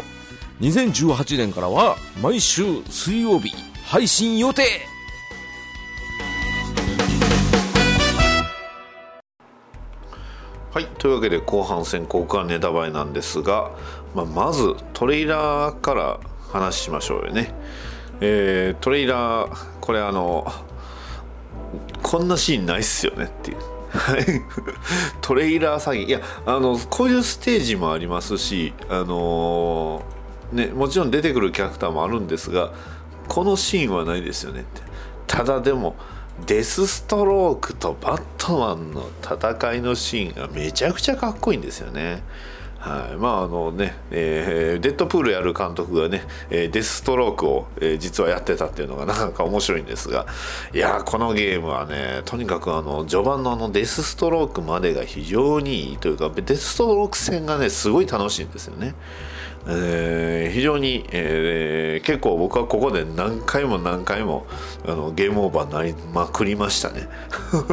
2018年からは毎週水曜日配信予定。はいというわけで後半戦ここからネタバレなんですが、まあ、まずトレーラーから話しましょうよね。えー、トレーラーこれあのこんなシーンないっすよねっていうトレーラー詐欺。いやあのこういうステージもありますしあのー、ねもちろん出てくるキャラクターもあるんですがこのシーンはないですよねって。ただでもデスストロークとバットマンの戦いのシーンがめちゃくちゃかっこいいんですよね。はい、まああのね、えーデッドプールやる監督がね、えーデスストロークを、えー実はやってたっていうのがなかなか面白いんですがいやこのゲームはねとにかくあの序盤のあのデスストロークまでが非常にいいというかデスストローク戦がねすごい楽しいんですよね。えー非常に、えー結構僕はここで何回も何回もあのゲームオーバーになりまくりましたね。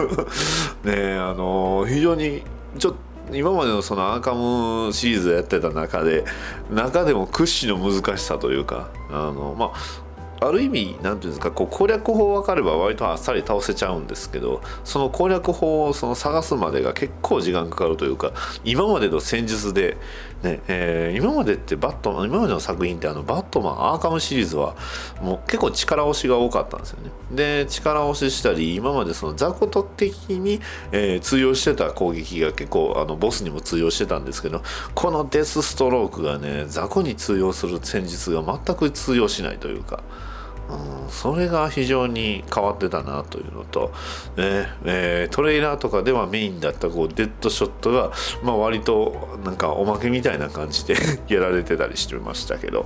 ねあの非常にちょっと今までのそのアーカムシリーズやってた中で中でも屈指の難しさというかあのまあある意味何て言うんですかこう攻略法分かれば割とあっさり倒せちゃうんですけどその攻略法をその探すまでが結構時間かかるというか今までの戦術で、ねえー今までってバットマン今までの作品ってあのバットマンアーカムシリーズはもう結構力押しが多かったんですよね。で力押ししたり今までその雑魚と的に、えー通用してた攻撃が結構あのボスにも通用してたんですけどこのデスストロークがね雑魚に通用する戦術が全く通用しないというか。うんそれが非常に変わってたなというのと、ねえートレーラーとかではメインだったこうデッドショットが、まあ、割となんかおまけみたいな感じで やられてたりしてましたけど。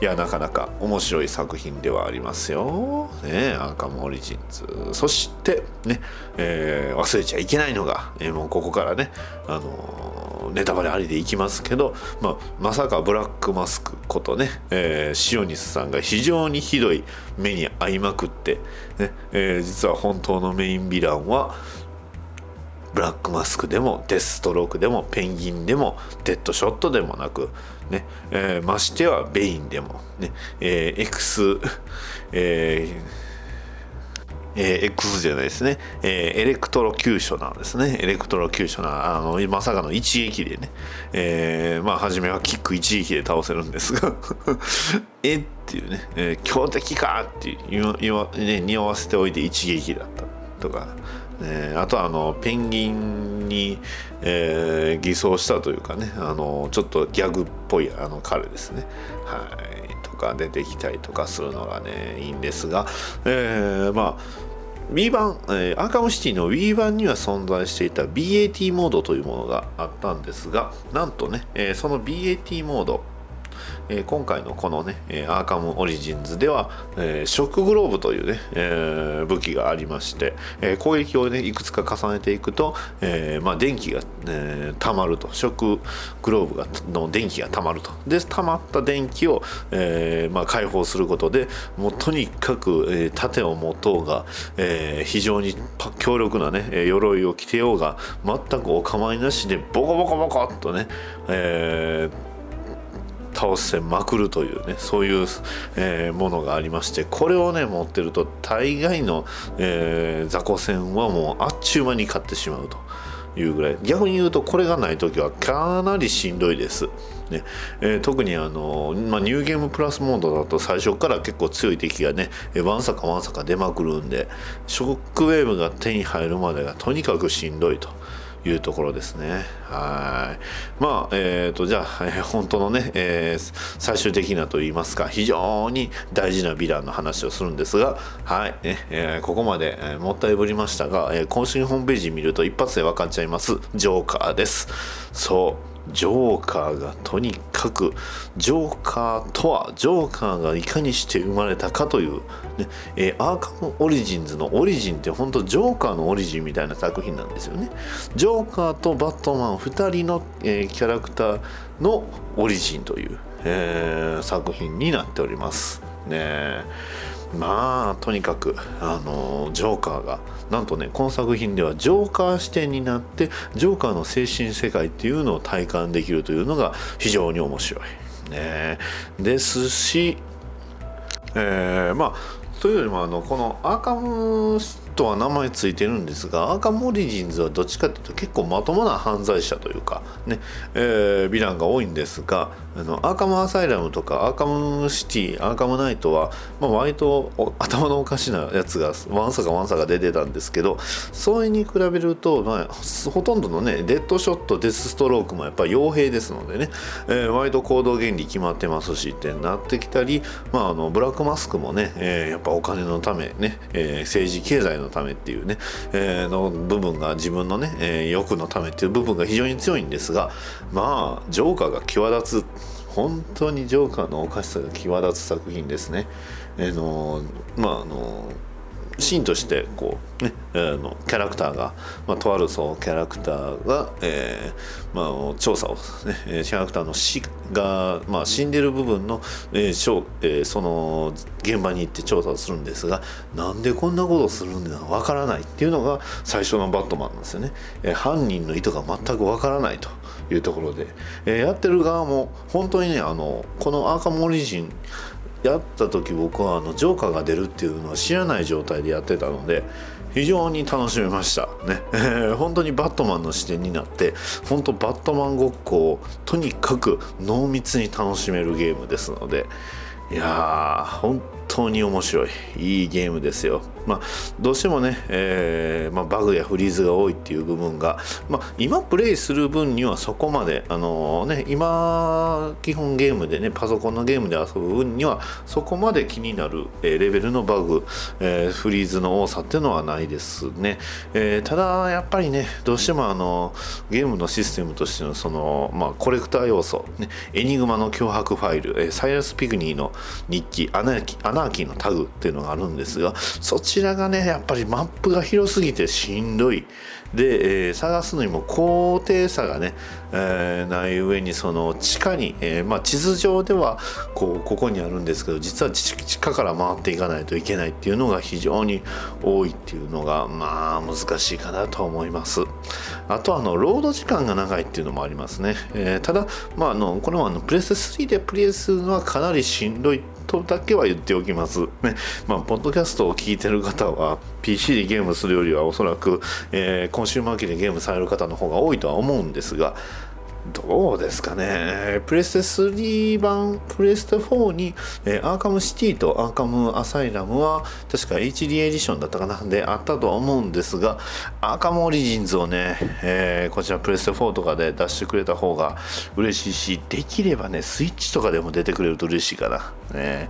いやなかなか面白い作品ではありますよ。ね、アーカムオリジンズそしてね、えー忘れちゃいけないのが、えーもうここからね、あのーネタバレありでいきますけど、まあ、まさかブラックマスクことね、えーシオニスさんが非常にひどい目に遭いまくって、ねえ実は本当のメインヴィランはブラックマスクでもデスストロークでもペンギンでもデッドショットでもなく、ね。えーましてはベインでも、ね。えー X、えーえー X じゃないですね、えーエレクトロキューショナーですね。エレクトロキューショナー、あの、まさかの一撃でね、えーまあ、初めはキック一撃で倒せるんですが、えっていうね、えー強敵かって言わ言わ、ね、匂わせておいて一撃だったとか、えあとはあのペンギンに、えー偽装したというかねあのちょっとギャグっぽいあの彼ですね。はい。とか出てきたりとかするのがねいいんですが、えーまあ Wii 版、えーアーカムシティの Wii 版には存在していた BAT モードというものがあったんですがなんとね、えーその BAT モードえー今回のこのね、アーカムオリジンズでは、えーショックグローブというね、えー武器がありまして、え攻撃をね、いくつか重ねていくと、えまあ、電気が、えー溜まると、ショックグローブがの電気が溜まると。で、溜まった電気を、えまあ、解放することで、もうとにかく、え盾を持とうが、え非常に強力なね、鎧を着てようが、全くお構いなしで、ボコボコボコっとね、えー倒せまくるというねそういう、えーものがありましてこれをね持ってると大概の、えー雑魚戦はもうあっちゅう間に勝ってしまうというぐらい逆に言うとこれがない時はかなりしんどいです。ねえー特にあの、まあ、ニューゲームプラスモードだと最初から結構強い敵がねわんさかわんさか出まくるんでショックウェーブが手に入るまでがとにかくしんどいと。いうところですね。はい。まあ、えっ、と、じゃあ、えー本当のね、えー最終的なと言いますか、非常に大事なヴィランの話をするんですが、はい。えここまで、えもったいぶりましたが、えー公式ホームページ見ると一発で分かっちゃいます。ジョーカーです。そう。ジョーカーがとにかくジョーカーとはジョーカーがいかにして生まれたかという、ねえーアーカムオリジンズのオリジンって本当ジョーカーのオリジンみたいな作品なんですよね。ジョーカーとバットマン2人の、えーキャラクターのオリジンという、えー作品になっております。ねえ。まあとにかくあのジョーカーがなんとねこの作品ではジョーカー視点になってジョーカーの精神世界っていうのを体感できるというのが非常に面白い。ね、ですし、えーまあというよりもあのこのアーカムとは名前ついてるんですがアーカムオリジンズはどっちかというと結構まともな犯罪者というかね、えーヴィランが多いんですがあのアーカムアサイラムとかアーカムシティアーカムナイトは、まあ、割と頭のおかしなやつがわんさかわんさか出てたんですけどそれに比べると、まあ、ほとんどのねデッドショットデスストロークもやっぱ傭兵ですのでね、えー割と行動原理決まってますしってなってきたり、まあ、あのブラックマスクもね、えーやっぱお金のためね、えー政治経済ののためっていうね、えーの部分が自分のね、えー欲のためっていう部分が非常に強いんですがまあジョーカーが際立つ本当にジョーカーのおかしさが際立つ作品ですね。えーのまああのシーンとしてこう、ね、あのキャラクターが、まあ、とあるそうキャラクターが、えーまあ、調査を、ね、えーキャラクターの死が、まあ、死んでる部分の、えーしょうえーその現場に行って調査をするんですがなんでこんなことをするんだわからないっていうのが最初のバットマンなんですよね、えー犯人の意図が全くわからないというところで、えーやってる側も本当にねあのこのアーカムオリジンやった時僕はあのジョーカーが出るっていうのは知らない状態でやってたので非常に楽しめました。ね、え ー本当にバットマンの視点になって本当バットマンごっこをとにかく濃密に楽しめるゲームですのでいやー本当に面白い。いいゲームですよ。まあどうしてもね、えーまあ、バグやフリーズが多いっていう部分が、まあ、今プレイする分にはそこまであのね今基本ゲームでねパソコンのゲームで遊ぶ分にはそこまで気になる、えーレベルのバグ、えーフリーズの多さっていうのはないですね、えーただやっぱりねどうしてもあのゲームのシステムとしてのその、まあ、コレクター要素、ね、エニグマの脅迫ファイル、えーサイラス・ピグニーの日記アナキナーキーのタグっていうのがあるんですがそちらがねやっぱりマップが広すぎてしんどい。で、えー探すのにも高低差がね、えーない上にその地下に、えーまあ、地図上ではこうここにあるんですけど実は地下から回っていかないといけないっていうのが非常に多いっていうのがまあ難しいかなと思います。あとはあのロード時間が長いっていうのもありますね、えただ、まあ、あのこれはあのプレス3でプレイするのはかなりしんどい。っとだけは言っておきます。ね。まあ、ポッドキャストを聞いてる方は、PC でゲームするよりはおそらく、えーコンシューマー機でゲームされる方の方が多いとは思うんですが、どうですかね。プレステ3版、プレステ4に、えーアーカムシティとアーカムアサイラムは、確か HD エディションだったかな、であったとは思うんですが、アーカムオリジンズをね、えーこちらプレステ4とかで出してくれた方が嬉しいし、できればね、スイッチとかでも出てくれると嬉しいかな。ね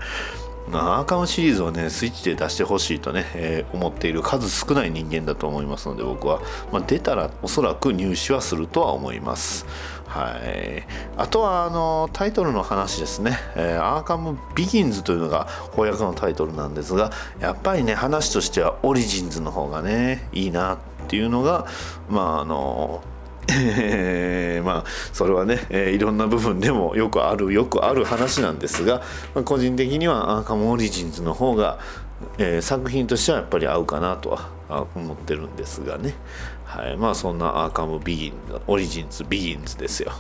まあ、アーカムシリーズをね、スイッチで出してほしいとね、えー思っている数少ない人間だと思いますので、僕は、まあ、出たらおそらく入手はするとは思います。はい、あとはあのタイトルの話ですね、えーアーカム・ビギンズというのが翻訳のタイトルなんですがやっぱりね話としてはオリジンズの方がねいいなっていうのがまああのえーまあそれはね、えーいろんな部分でもよくあるよくある話なんですが、まあ個人的にはアーカム・オリジンズの方が、えー作品としてはやっぱり合うかなとは思ってるんですがね。はい。まあそんなアーカム・ビギンズオリジンズ・ビギンズですよ。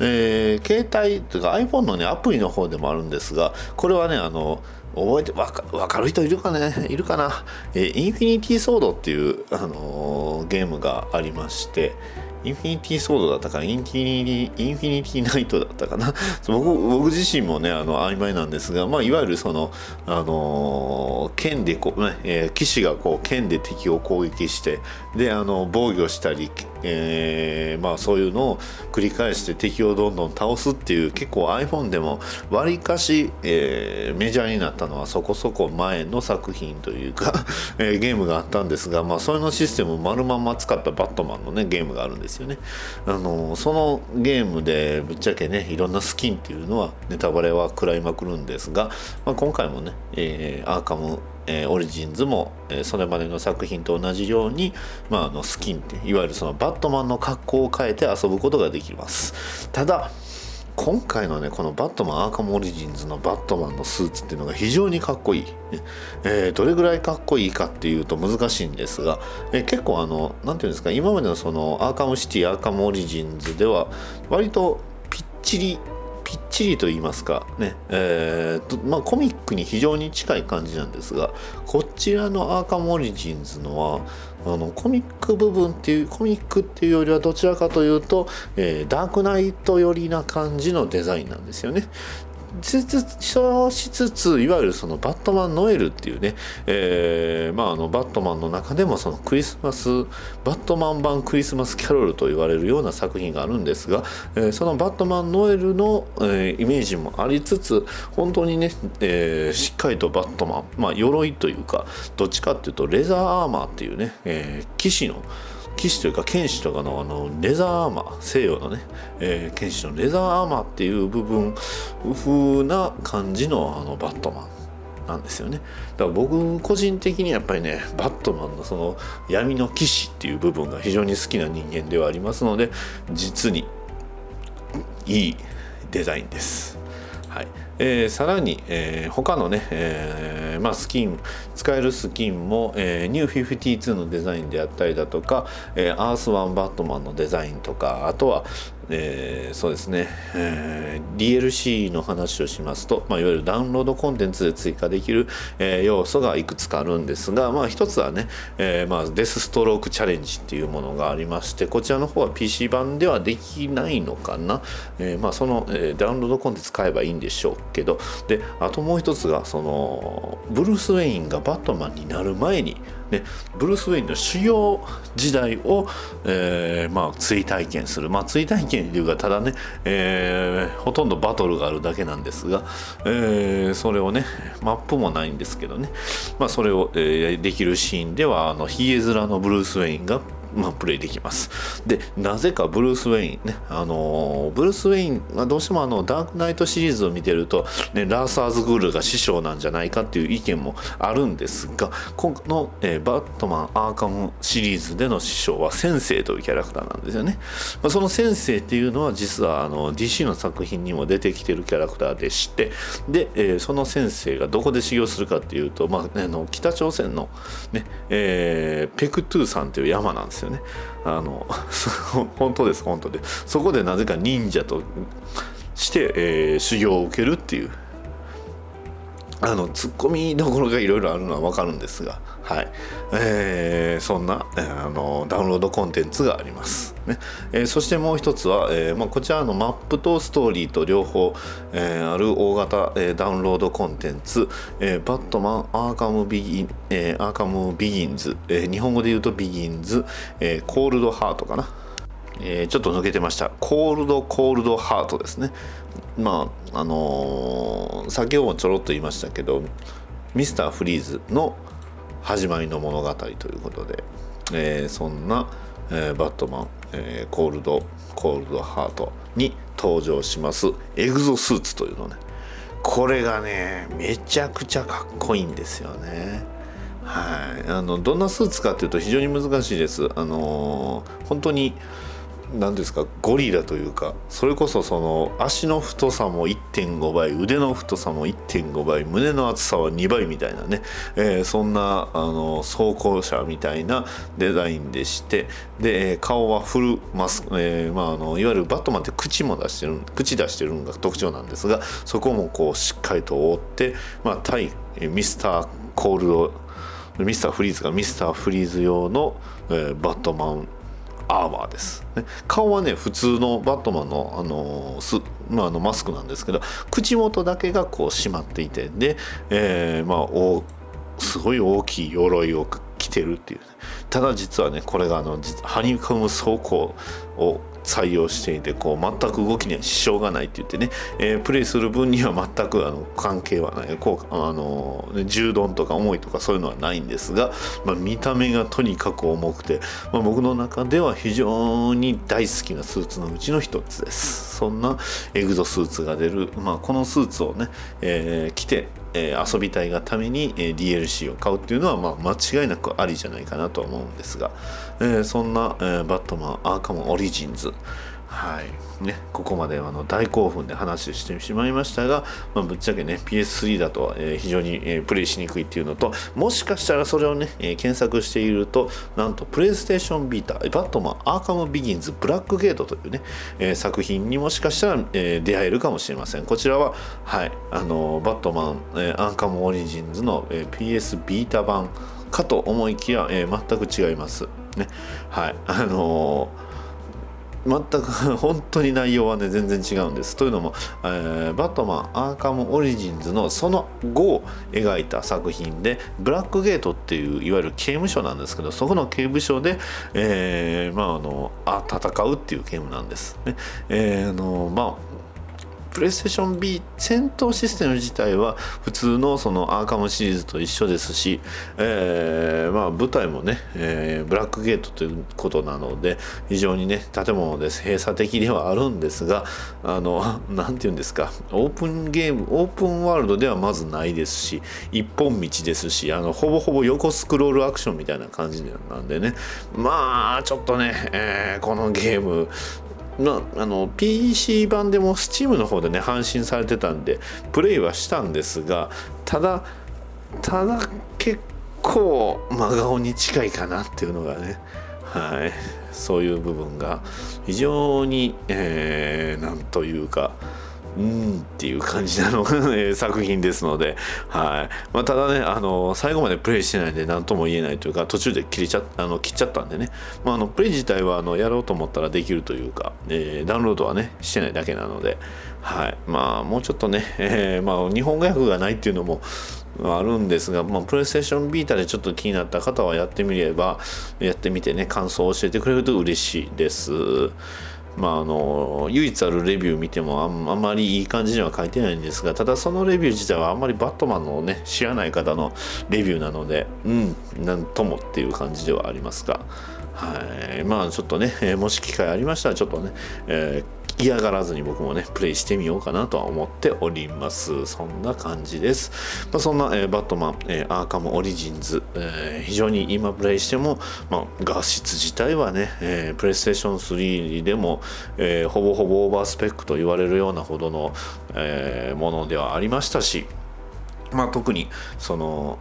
えー携帯というか iPhone のねアプリの方でもあるんですがこれはねあの覚えてわか分かる人いるかね？いるかな、えー Infinity Sword っていう、あのーゲームがありまして Infinity Sword だったか Infinity Infinity Knight だったかな？僕僕自身もねあの曖昧なんですが、まあ、いわゆるその、あのー剣でこう、ねえー騎士がこう剣で敵を攻撃してであの防御したり、えーまあ、そういうのを繰り返して敵をどんどん倒すっていう結構 iPhone でもわりかし、えーメジャーになったのはそこそこ前の作品というか、えゲームがあったんですが、まあ、それのシステムを丸まんま使ったバットマンのねゲームがあるんですよね。あのそのゲームでぶっちゃけねいろんなスキンっていうのはネタバレは食らいまくるんですが、まあ、今回もね、えーアーカムえーオリジンズも、えーそれまでの作品と同じように、まあ、あのスキンっていわゆるそのバットマンの格好を変えて遊ぶことができます。ただ今回のねこのバットマンアーカムオリジンズのバットマンのスーツっていうのが非常にかっこいい、えーどれぐらいかっこいいかっていうと難しいんですが、えー結構あのなんていうんですか今までのそのアーカムシティアーカムオリジンズでは割とぴっちりきっちりと言いますかね、えーとまあ、コミックに非常に近い感じなんですがこちらのアーカムオリジンズのはあのコミック部分っていうコミックっていうよりはどちらかというと、えーダークナイト寄りな感じのデザインなんですよね。しつつそうしつついわゆるそのバットマンノエルっていうね、えーまあ、あのバットマンの中でもそのクリスマスバットマン版クリスマスキャロルと言われるような作品があるんですが、えーそのバットマンノエルの、えーイメージもありつつ本当にね、えーしっかりとバットマン、まあ、鎧というかどっちかっていうとレザーアーマーっていうね、えー騎士の騎士というか剣士とかのあのレザーアーマー西洋のね、えー剣士のレザーアーマーっていう部分風な感じのあのバットマンなんですよねだから僕個人的にやっぱりねバットマンのその闇の騎士っていう部分が非常に好きな人間ではありますので実にいいデザインです。はいえーさらに、えー他のね、えーまあ、スキン使えるスキンも、えー、ニュー52のデザインであったりだとか、えーアースワンバットマンのデザインとかあとは、えーそうですね、えー DLC の話をしますと、まあ、いわゆるダウンロードコンテンツで追加できる、えー要素がいくつかあるんですが、まあ、一つはね、えーまあ、デスストロークチャレンジっていうものがありましてこちらの方は PC 版ではできないのかな、えーまあ、その、えーダウンロードコンテンツ買えばいいんでしょうけどであともう一つがそのブルース・ウェインがバットマンになる前に、ね、ブルース・ウェインの修行時代を、えーまあ、追体験する、まあ、追体験というかただね、えーほとんどバトルがあるだけなんですが、えーそれをねマップもないんですけどね、まあ、それを、えできるシーンではあのヒゲ面のブルース・ウェインがまあ、プレイできます。でなぜかブルース・ウェインねあのーブルース・ウェインがどうしてもあのダークナイトシリーズを見てると、ね、ラーサーズ・グールが師匠なんじゃないかっていう意見もあるんですがこの、えーバットマン・アーカムシリーズでの師匠は先生というキャラクターなんですよね、まあ、その先生っていうのは実はあの DC の作品にも出てきてるキャラクターでしてで、えーその先生がどこで修行するかっていうと、まあ、ねあの北朝鮮の、ねえペクトゥー山という山なんですよね。あの 本当です本当で。そこでなぜか忍者として、えー修行を受けるっていう。あのツッコミどころがいろいろあるのは分かるんですが、はい。えーそんな、えーあのダウンロードコンテンツがあります、ね。えーそしてもう一つは、えーまあ、こちらのマップとストーリーと両方、えーある大型、えーダウンロードコンテンツ「えーバットマンアーカムビギン、えアーカムビギンズ」えー日本語で言うとビギンズ、えーコールドハートかな。えーちょっと抜けてました。コールドコールドハートですね。まああのー先ほどもちょろっと言いましたけどミスターフリーズの始まりの物語ということで、えーそんな、えーバットマン、えーコールドコールドハートに登場しますエグゾスーツというのね。これがねめちゃくちゃかっこいいんですよね。はい、あのどんなスーツかっていうと非常に難しいです。あのー本当に何ですかゴリラというかそれこそその足の太さも1.5倍腕の太さも1.5倍胸の厚さは2倍みたいなね、えーそんなあの装甲車みたいなデザインでしてで顔はフルマスク、えーまあ、あのいわゆるバットマンって口も出してる口出してるのが特徴なんですがそこもこうしっかりと覆って、まあ、対ミスターコールドミスターフリーズがミスターフリーズ用の、えーバットマンアーマーです、ね、顔はね普通のバットマンのあのす、まあ、のマスクなんですけど口元だけがこう閉まっていてで、えーまあおすごい大きい鎧を着てるっていう。ね、ただ実はねこれがあのハニカム装甲を採用していてこう全く動きには支障がないって言ってね、えープレイする分には全くあの関係はない。こうあのね重鈍とか重いとかそういうのはないんですが、まあ、見た目がとにかく重くて、まあ、僕の中では非常に大好きなスーツのうちの一つです。そんなエグゾスーツが出る、まあ、このスーツをね、えー着てえ遊びたいがために、え DLC を買うっていうのは、まあ、間違いなくありじゃないかなと思うんですが、えーそんな、えーバットマンアーカムオリジンズはい。ね、ここまであの大興奮で話してしまいましたが、まあ、ぶっちゃけね PS3 だと、えー非常に、えープレイしにくいっていうのともしかしたらそれをね、えー検索しているとなんとプレイステーションビーターバットマンアーカムビギンズブラックゲートというね、えー作品にもしかしたら、えー出会えるかもしれません。こちらははい。あのバットマン、えーアーカムオリジンズの、えー PS ビータ版。かと思いきや、えー全く違います。ね。はい。あのー全く 本当に内容はね全然違うんです。というのも、えーバットマンアーカム・オリジンズのその後を描いた作品でブラックゲートっていういわゆる刑務所なんですけどそこの刑務所で、えーまああのあ戦うっていうゲームなんです。ね。えーのまあプレイステーション B 戦闘システム自体は普通のそのアーカムシリーズと一緒ですし、えーまあ、舞台もね、えーブラックゲートということなので非常にね建物です。閉鎖的ではあるんですがあの なんていうんですかオープンゲームオープンワールドではまずないですし一本道ですしあのほぼほぼ横スクロールアクションみたいな感じなんでね。まあちょっとね、えーこのゲームまあ、の PC 版でも Steam の方でね配信されてたんでプレイはしたんですがただただ結構真顔に近いかなっていうのがねはいそういう部分が非常に、えーなんというかうん。っていう感じなのえー 作品ですので、はい。まあ、ただねあの最後までプレイしてないんで何とも言えないというか途中で切れちゃあの切っちゃったんでね、まあ、あのプレイ自体はあのやろうと思ったらできるというか、えーダウンロードはねしてないだけなので、はい。まあ、もうちょっとね、えーまあ、日本語訳がないっていうのもあるんですが、まあ、プレイステーションビータでちょっと気になった方はやってみればやってみてね感想を教えてくれると嬉しいです。まあ、あの唯一あるレビュー見てもあんまりいい感じには書いてないんですがただそのレビュー自体はあんまりバットマンのね知らない方のレビューなのでうんなんともっていう感じではありますが。はい。まあちょっとね、えもし機会ありましたらちょっとね、えー嫌がらずに僕もねプレイしてみようかなとは思っております。そんな感じです、まあ、そんな、えーバットマン、えーアーカムオリジンズ、えー非常に今プレイしても、まあ、画質自体はね、えープレイステーション3でも、えーほぼほぼオーバースペックと言われるようなほどの、えーものではありましたしまあ、特にその、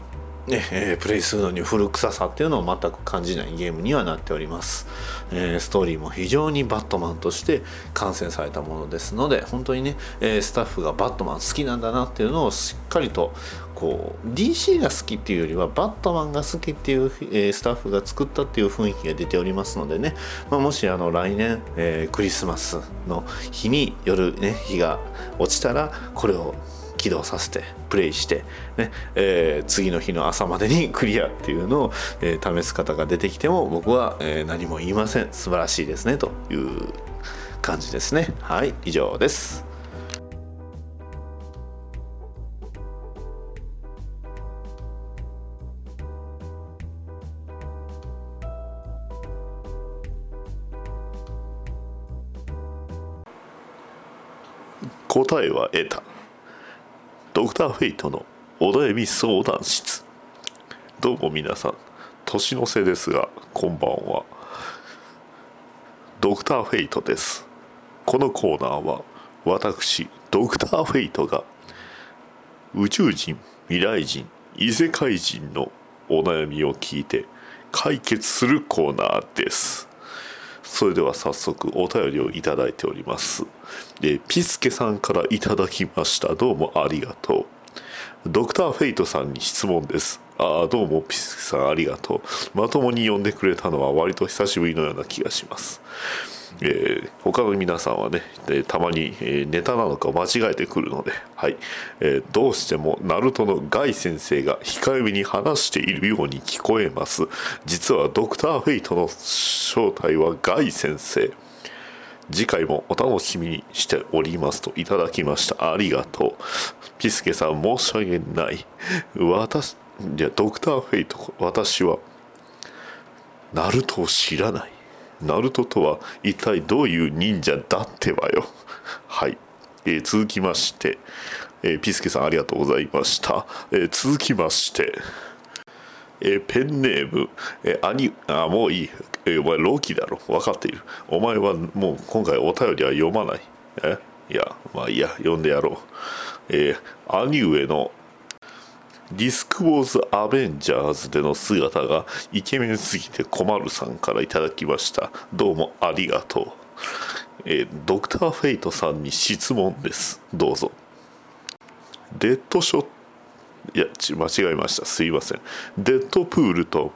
ねえープレイするのに古臭さっていうのを全く感じないゲームにはなっております、えーストーリーも非常にバットマンとして完成されたものですので本当にね、えースタッフがバットマン好きなんだなっていうのをしっかりとこう DC が好きっていうよりはバットマンが好きっていう、えースタッフが作ったっていう雰囲気が出ておりますのでね、まあ、もしあの来年、えークリスマスの日に夜ね日が落ちたらこれを起動させてプレイして、ねえー次の日の朝までにクリアっていうのを、えー試す方が出てきても僕は、えー何も言いません。素晴らしいですねという感じですね。はい以上です。答えは得た。ドクターフェイトのお悩み相談室。どうも皆さん年の瀬ですがこんばんは。ドクターフェイトです。このコーナーは私ドクターフェイトが宇宙人未来人異世界人のお悩みを聞いて解決するコーナーです。それでは早速お便りをいただいております。でピスケさんからいただきました。どうもありがとう。ドクターフェイトさんに質問です。ああ、どうもピスケさんありがとう。まともに呼んでくれたのは割と久しぶりのような気がします。えー他の皆さんはね、えたまに、えネタなのか間違えてくるので、はい。えーどうしてもナルトのガイ先生が控えめに話しているように聞こえます。実はドクターフェイトの正体はガイ先生。次回もお楽しみにしておりますといただきました。ありがとう。ピスケさん申し訳ない。私いやドクターフェイト私はナルトを知らない。ナルトとは一体どういう忍者だってばよ。はい、えー続きまして、えーピスケさんありがとうございました、えー続きまして。えーペンネーム、えー、アニあもういい、えーお前ロキだろ。分かっている。お前はもう今回お便りは読まない。え？いやまあいいや。読んでやろう。えー、兄上のディスクウォーズ・アベンジャーズでの姿がイケメンすぎて困るさんからいただきました。どうもありがとう、えドクター・フェイトさんに質問です。どうぞ。デッドショットいや間違えました。すいません。デッドプールと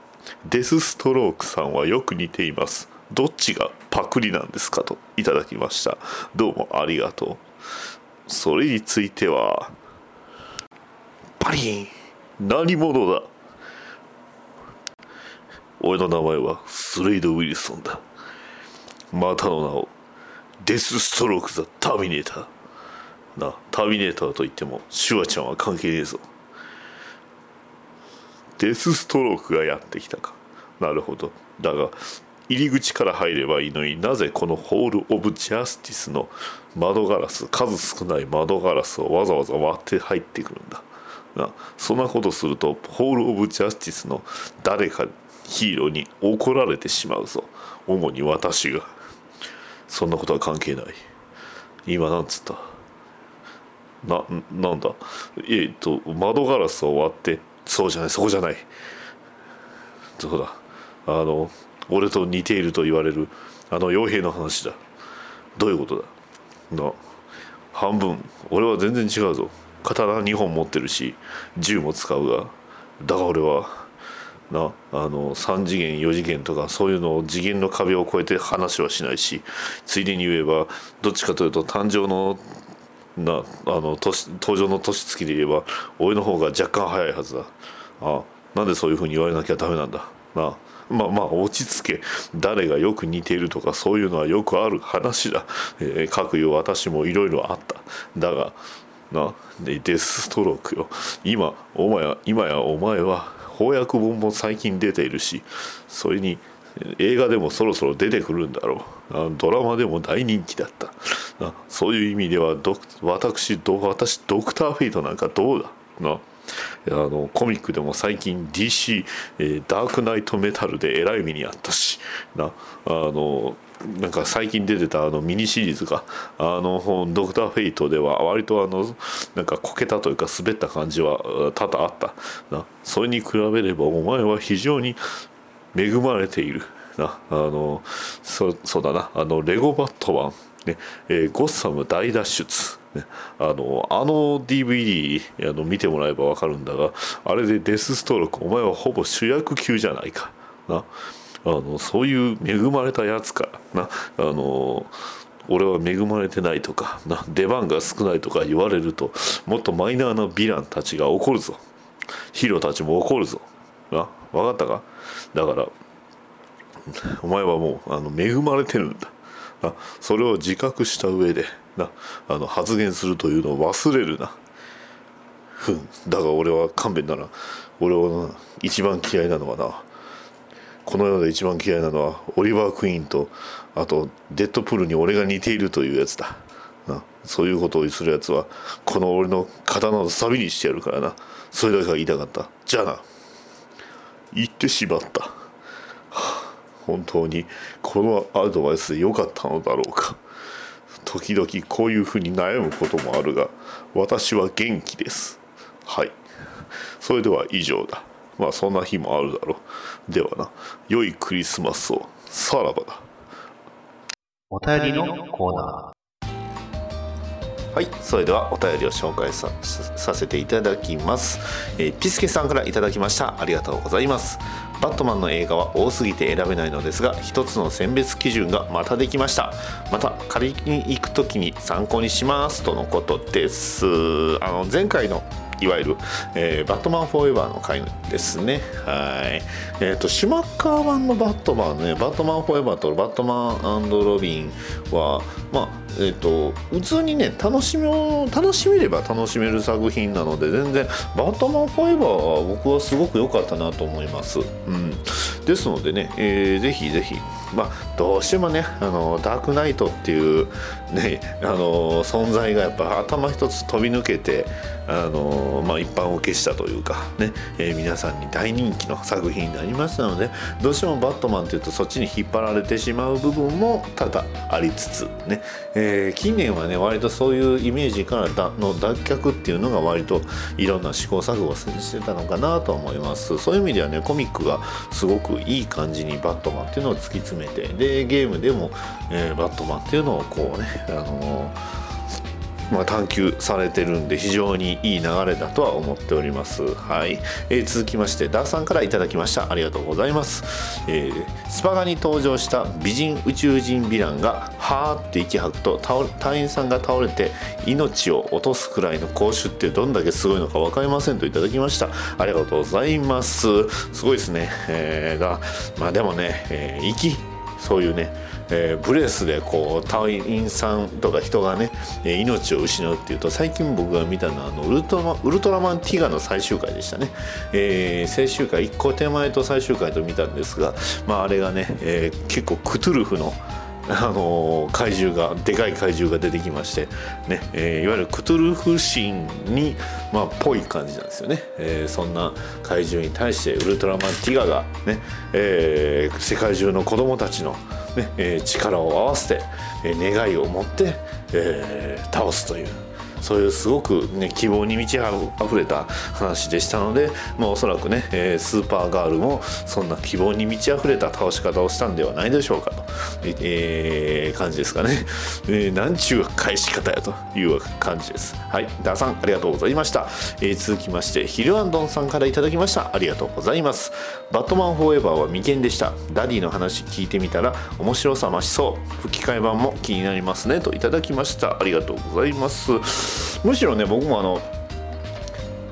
デスストロークさんはよく似ています。どっちがパクリなんですかといただきました。どうもありがとう。それについてはパリン。何者だ？俺の名前はスレイド・ウィルソンだ。またの名をデス・ストローク・ザ・ターミネーター。なターミネーターといってもシュワちゃんは関係ねえぞ。デス・ストロークがやってきたか。なるほど。だが入り口から入ればいいのになぜこのホール・オブ・ジャスティスの窓ガラス数少ない窓ガラスをわざわざ割って入ってくるんだ？な。そんなことするとホール・オブ・ジャスティスの誰かヒーローに怒られてしまうぞ。主に私が。そんなことは関係ない。今なんつった？ななんだ？えっと窓ガラスを割ってそうじゃないそこじゃない。そうだ？あの俺と似ていると言われるあの傭兵の話だ。どういうことだ？な半分。俺は全然違うぞ。刀2本持ってるし銃も使うがだが俺はなあの3次元4次元とかそういうのを次元の壁を越えて話はしないしついでに言えばどっちかというと誕生のなあの年登場の年月で言えば俺の方が若干早いはずだ。あなんでそういうふうに言われなきゃダメなんだ。なまあまあ落ち着け。誰がよく似ているとかそういうのはよくある話だ、えー、各いう私もいろいろあった。だがな。でデスストロークよ。今お前は今やお前は翻訳本も最近出ているしそれに映画でもそろそろ出てくるんだろう。ドラマでも大人気だった。なそういう意味ではド私ど私ドクター・フェイトなんかどうだ？な。あのコミックでも最近 DC、えー、ダークナイトメタルでえらい目にあったし。な。あのなんか最近出てたあのミニシリーズがあのドクター・フェイトでは割とあのなんかこけたというか滑った感じは多々あったな。それに比べればお前は非常に恵まれているな。あのそそうだな。あのレゴバットマンね。えー、ゴッサム大脱出、あのあの DVD あの見てもらえば分かるんだがあれでデスストロークお前はほぼ主役級じゃないかな。あのそういう恵まれたやつかな。あの俺は恵まれてないとかな出番が少ないとか言われるともっとマイナーなヴィランたちが怒るぞ。ヒーローたちも怒るぞ。な分かったか？だからお前はもうあの恵まれてるんだ。あそれを自覚した上でなあの発言するというのを忘れるな。ふん。だが俺は勘弁な。ら俺は一番嫌いなのはなこの世で一番嫌いなのはオリバー・クイーンとあとデッドプールに俺が似ているというやつだ。なそういうことをするやつはこの俺の刀をサビにしてやるからな。それだけが言いたかった。じゃあな。言ってしまった、はあ、本当にこのアドバイスで良かったのだろうか。時々こういうふうに悩むこともあるが私は元気です。はい。それでは以上だ。まあそんな日もあるだろう。ではな良いクリスマスをさらばだ。お便りのコーナー。はいそれではお便りを紹介させていただきます、えー、ピスケさんからいただきました。ありがとうございます。バットマンの映画は多すぎて選べないのですが一つの選別基準がまたできました。また借りに行く時に参考にしますとのことです。あの前回のいわゆる、えー、バットマンフォーエバーの回ですね。はい。えっ、ー、と、シュマッカー版のバットマンね、バットマンフォーエバーとバットマンロビンは、まあ、えーと、普通にね楽しみを楽しめれば楽しめる作品なので全然バットマンフォーエバーは僕はすごく良かったなと思います、うん、ですのでね、えー、ぜひぜひまあどうしてもねあのダークナイトっていうねあの存在がやっぱ頭一つ飛び抜けてあのまあ、一般受けしたというかね、えー、皆さんに大人気の作品になりましたのでどうしてもバットマンというとそっちに引っ張られてしまう部分も多々ありつつね、えー、近年はね割とそういうイメージからだの脱却っていうのが割といろんな試行錯誤してたのかなと思います。そういう意味ではねコミックがすごくいい感じにバットマンっていうのを突き詰めてでゲームでも、えー、バットマンっていうのをこうねあのーまあ、探求されてるんで非常にいい流れだとは思っております。はい、えー続きましてダーさんからいただきました。ありがとうございます、えースパガに登場した美人宇宙人ヴィランがはーって息吐くと隊員さんが倒れて命を落とすくらいの講習ってどんだけすごいのか分かりませんといただきました。ありがとうございます。すごいですね、えーがまあでもね、えー息そういうね、えーブレスでこう隊員さんとか人がね、命を失うっていうと最近僕が見たのはあのウルトラマンウルトラマンティガの最終回でしたね、えー最終回1個手前と最終回と見たんですが、まあ、あれがね、えー結構クトゥルフのあのー怪獣がでかい怪獣が出てきまして、ねえーいわゆるクトゥルフ神に、まあ、ぽい感じなんですよね、えーそんな怪獣に対してウルトラマンティガが、ねえー世界中の子供たちの、ねえー力を合わせて、えー願いを持って、えー倒すという。そういうすごく、ね、希望に満ち溢れた話でしたので、まあ、おそらくね、えースーパーガールもそんな希望に満ち溢れた倒し方をしたんではないでしょうかと、えー感じですかね、えーなんちゅう返し方やという感じです。はい。ダーさんありがとうございました、えー続きましてヒルアンドンさんからいただきました。ありがとうございます。バットマンフォーエバーは未見でした。ダディの話聞いてみたら面白さ増しそう。吹き替え版も気になりますね。といただきました。ありがとうございます。むしろね僕もあの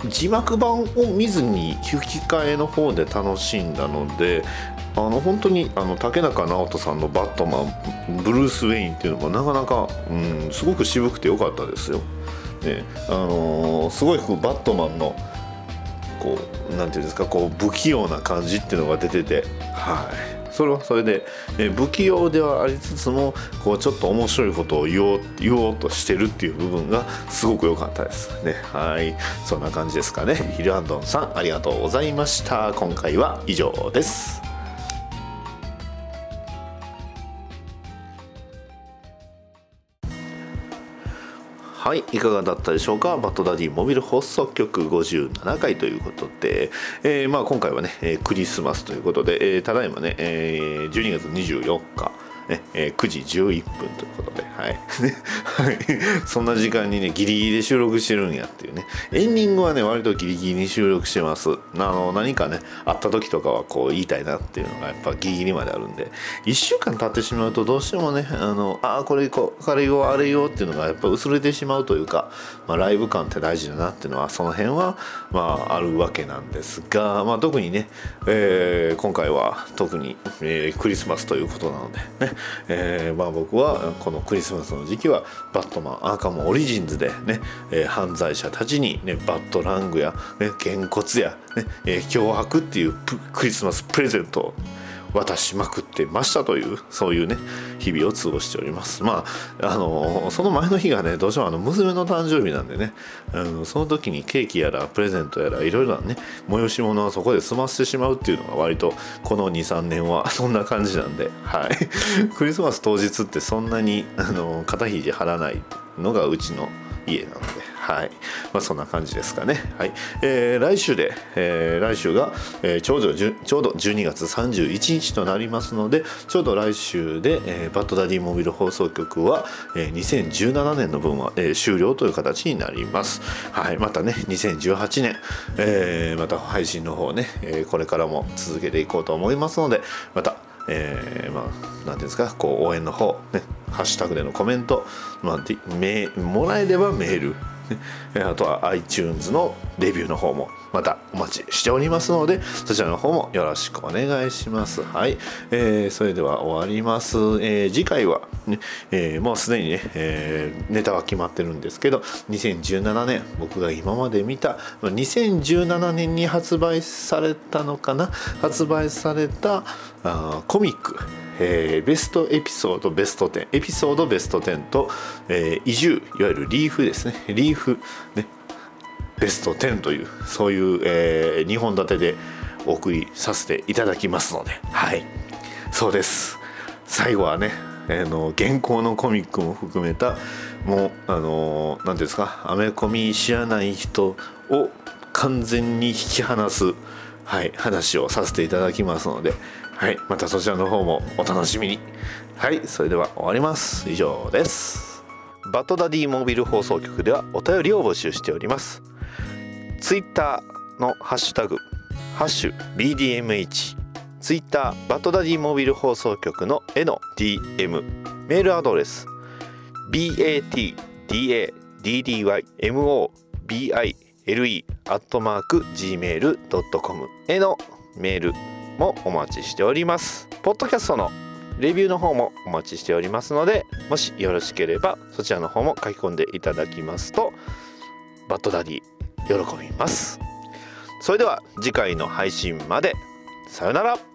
字幕版を見ずに吹き替えの方で楽しんだのであの本当にあの竹中直人さんの「バットマン」ブルース・ウェインっていうのもなかなか、うん、すごく渋くてよかったですよ。ねあのーすごいこうバットマンのこうなんていうんですかこう不器用な感じっていうのが出ててはいそれはそれで、えー不器用ではありつつもこうちょっと面白いことを言おう言おうとしてるっていう部分がすごく良かったです。ね。はい。そんな感じですかね。ヒルアンドンさんありがとうございました。今回は以上です。はいいかがだったでしょうか？バッドダディモビル発足局57回ということで、えーまあ、今回はね、えークリスマスということで、えーただいまね、えー12月24日ねえー9時11分ということで、はい、そんな時間にねギリギリで収録してるんやっていうね。エンディングはね割とギリギリに収録してます。あの何かね会った時とかはこう言いたいなっていうのがやっぱギリギリまであるんで。1週間経ってしまうとどうしてもねあのあこれこうあれよあれよっていうのがやっぱ薄れてしまうというか、まあ、ライブ感って大事だなっていうのはその辺はまああるわけなんですが、まあ、特にね、えー今回は特に、えークリスマスということなのでね、えーまあ、僕はこのクリスマスの時期はバットマンアーカムオリジンズでね、えー犯罪者たちに、ね、バットラングや、ね、げんこつや、ねえー脅迫っていうクリスマスプレゼントを渡しまくってましたというそういうね日々を過ごしております。まああのその前の日がねどうしてもあの娘の誕生日なんでねあのその時にケーキやらプレゼントやらいろいろなね催し物はそこで済ませてしまうっていうのが割とこの23年は そんな感じなんではい。クリスマス当日ってそんなにあの肩肘張らないのがうちの家なので、はい。まあ、そんな感じですかね、はい。えー来週で、えー来週が、えーちょうどじちょうど12月31日となりますのでちょうど来週で、えーバッドダディモビル放送局は、えー2017年の分は、えー終了という形になります、はい、またね2018年、えーまた配信の方ね、えーこれからも続けていこうと思いますのでまたえーまあ、なんていうんですかこう応援の方、ね、ハッシュタグでのコメント、まあ、もらえればメール、あとは iTunes のレビューの方もまたお待ちしておりますのでそちらの方もよろしくお願いします。はい、えーそれでは終わります、えー次回は、ねえーもうすでにね、えネタは決まってるんですけど2017年僕が今まで見た2017年に発売されたのかな？発売されたあコミック。えーベストエピソードベスト10エピソードベスト10と、えー移住いわゆるリーフですね。リーフね。ベスト10というそういう、え2本立てでお送りさせていただきますので。はい。そうです。最後はねあの現行のコミックも含めたもうあの何ていうんですかアメコミ知らない人を完全に引き離す、はい、話をさせていただきますので、はい、またそちらの方もお楽しみに。はいそれでは終わります。以上です。バトダディモビル放送局ではお便りを募集しております。ツイッターのハッシュタグハッシュ BDMH ツイッターバトダディモビル放送局の絵の DM メールアドレス。BATDADDYMOBILE アットマーク Gmail.com へのメール。もお待ちしております。ポッドキャストのレビューの方もお待ちしておりますのでもしよろしければそちらの方も書き込んでいただきますとバッドダディ喜びます。それでは次回の配信まで。さよなら。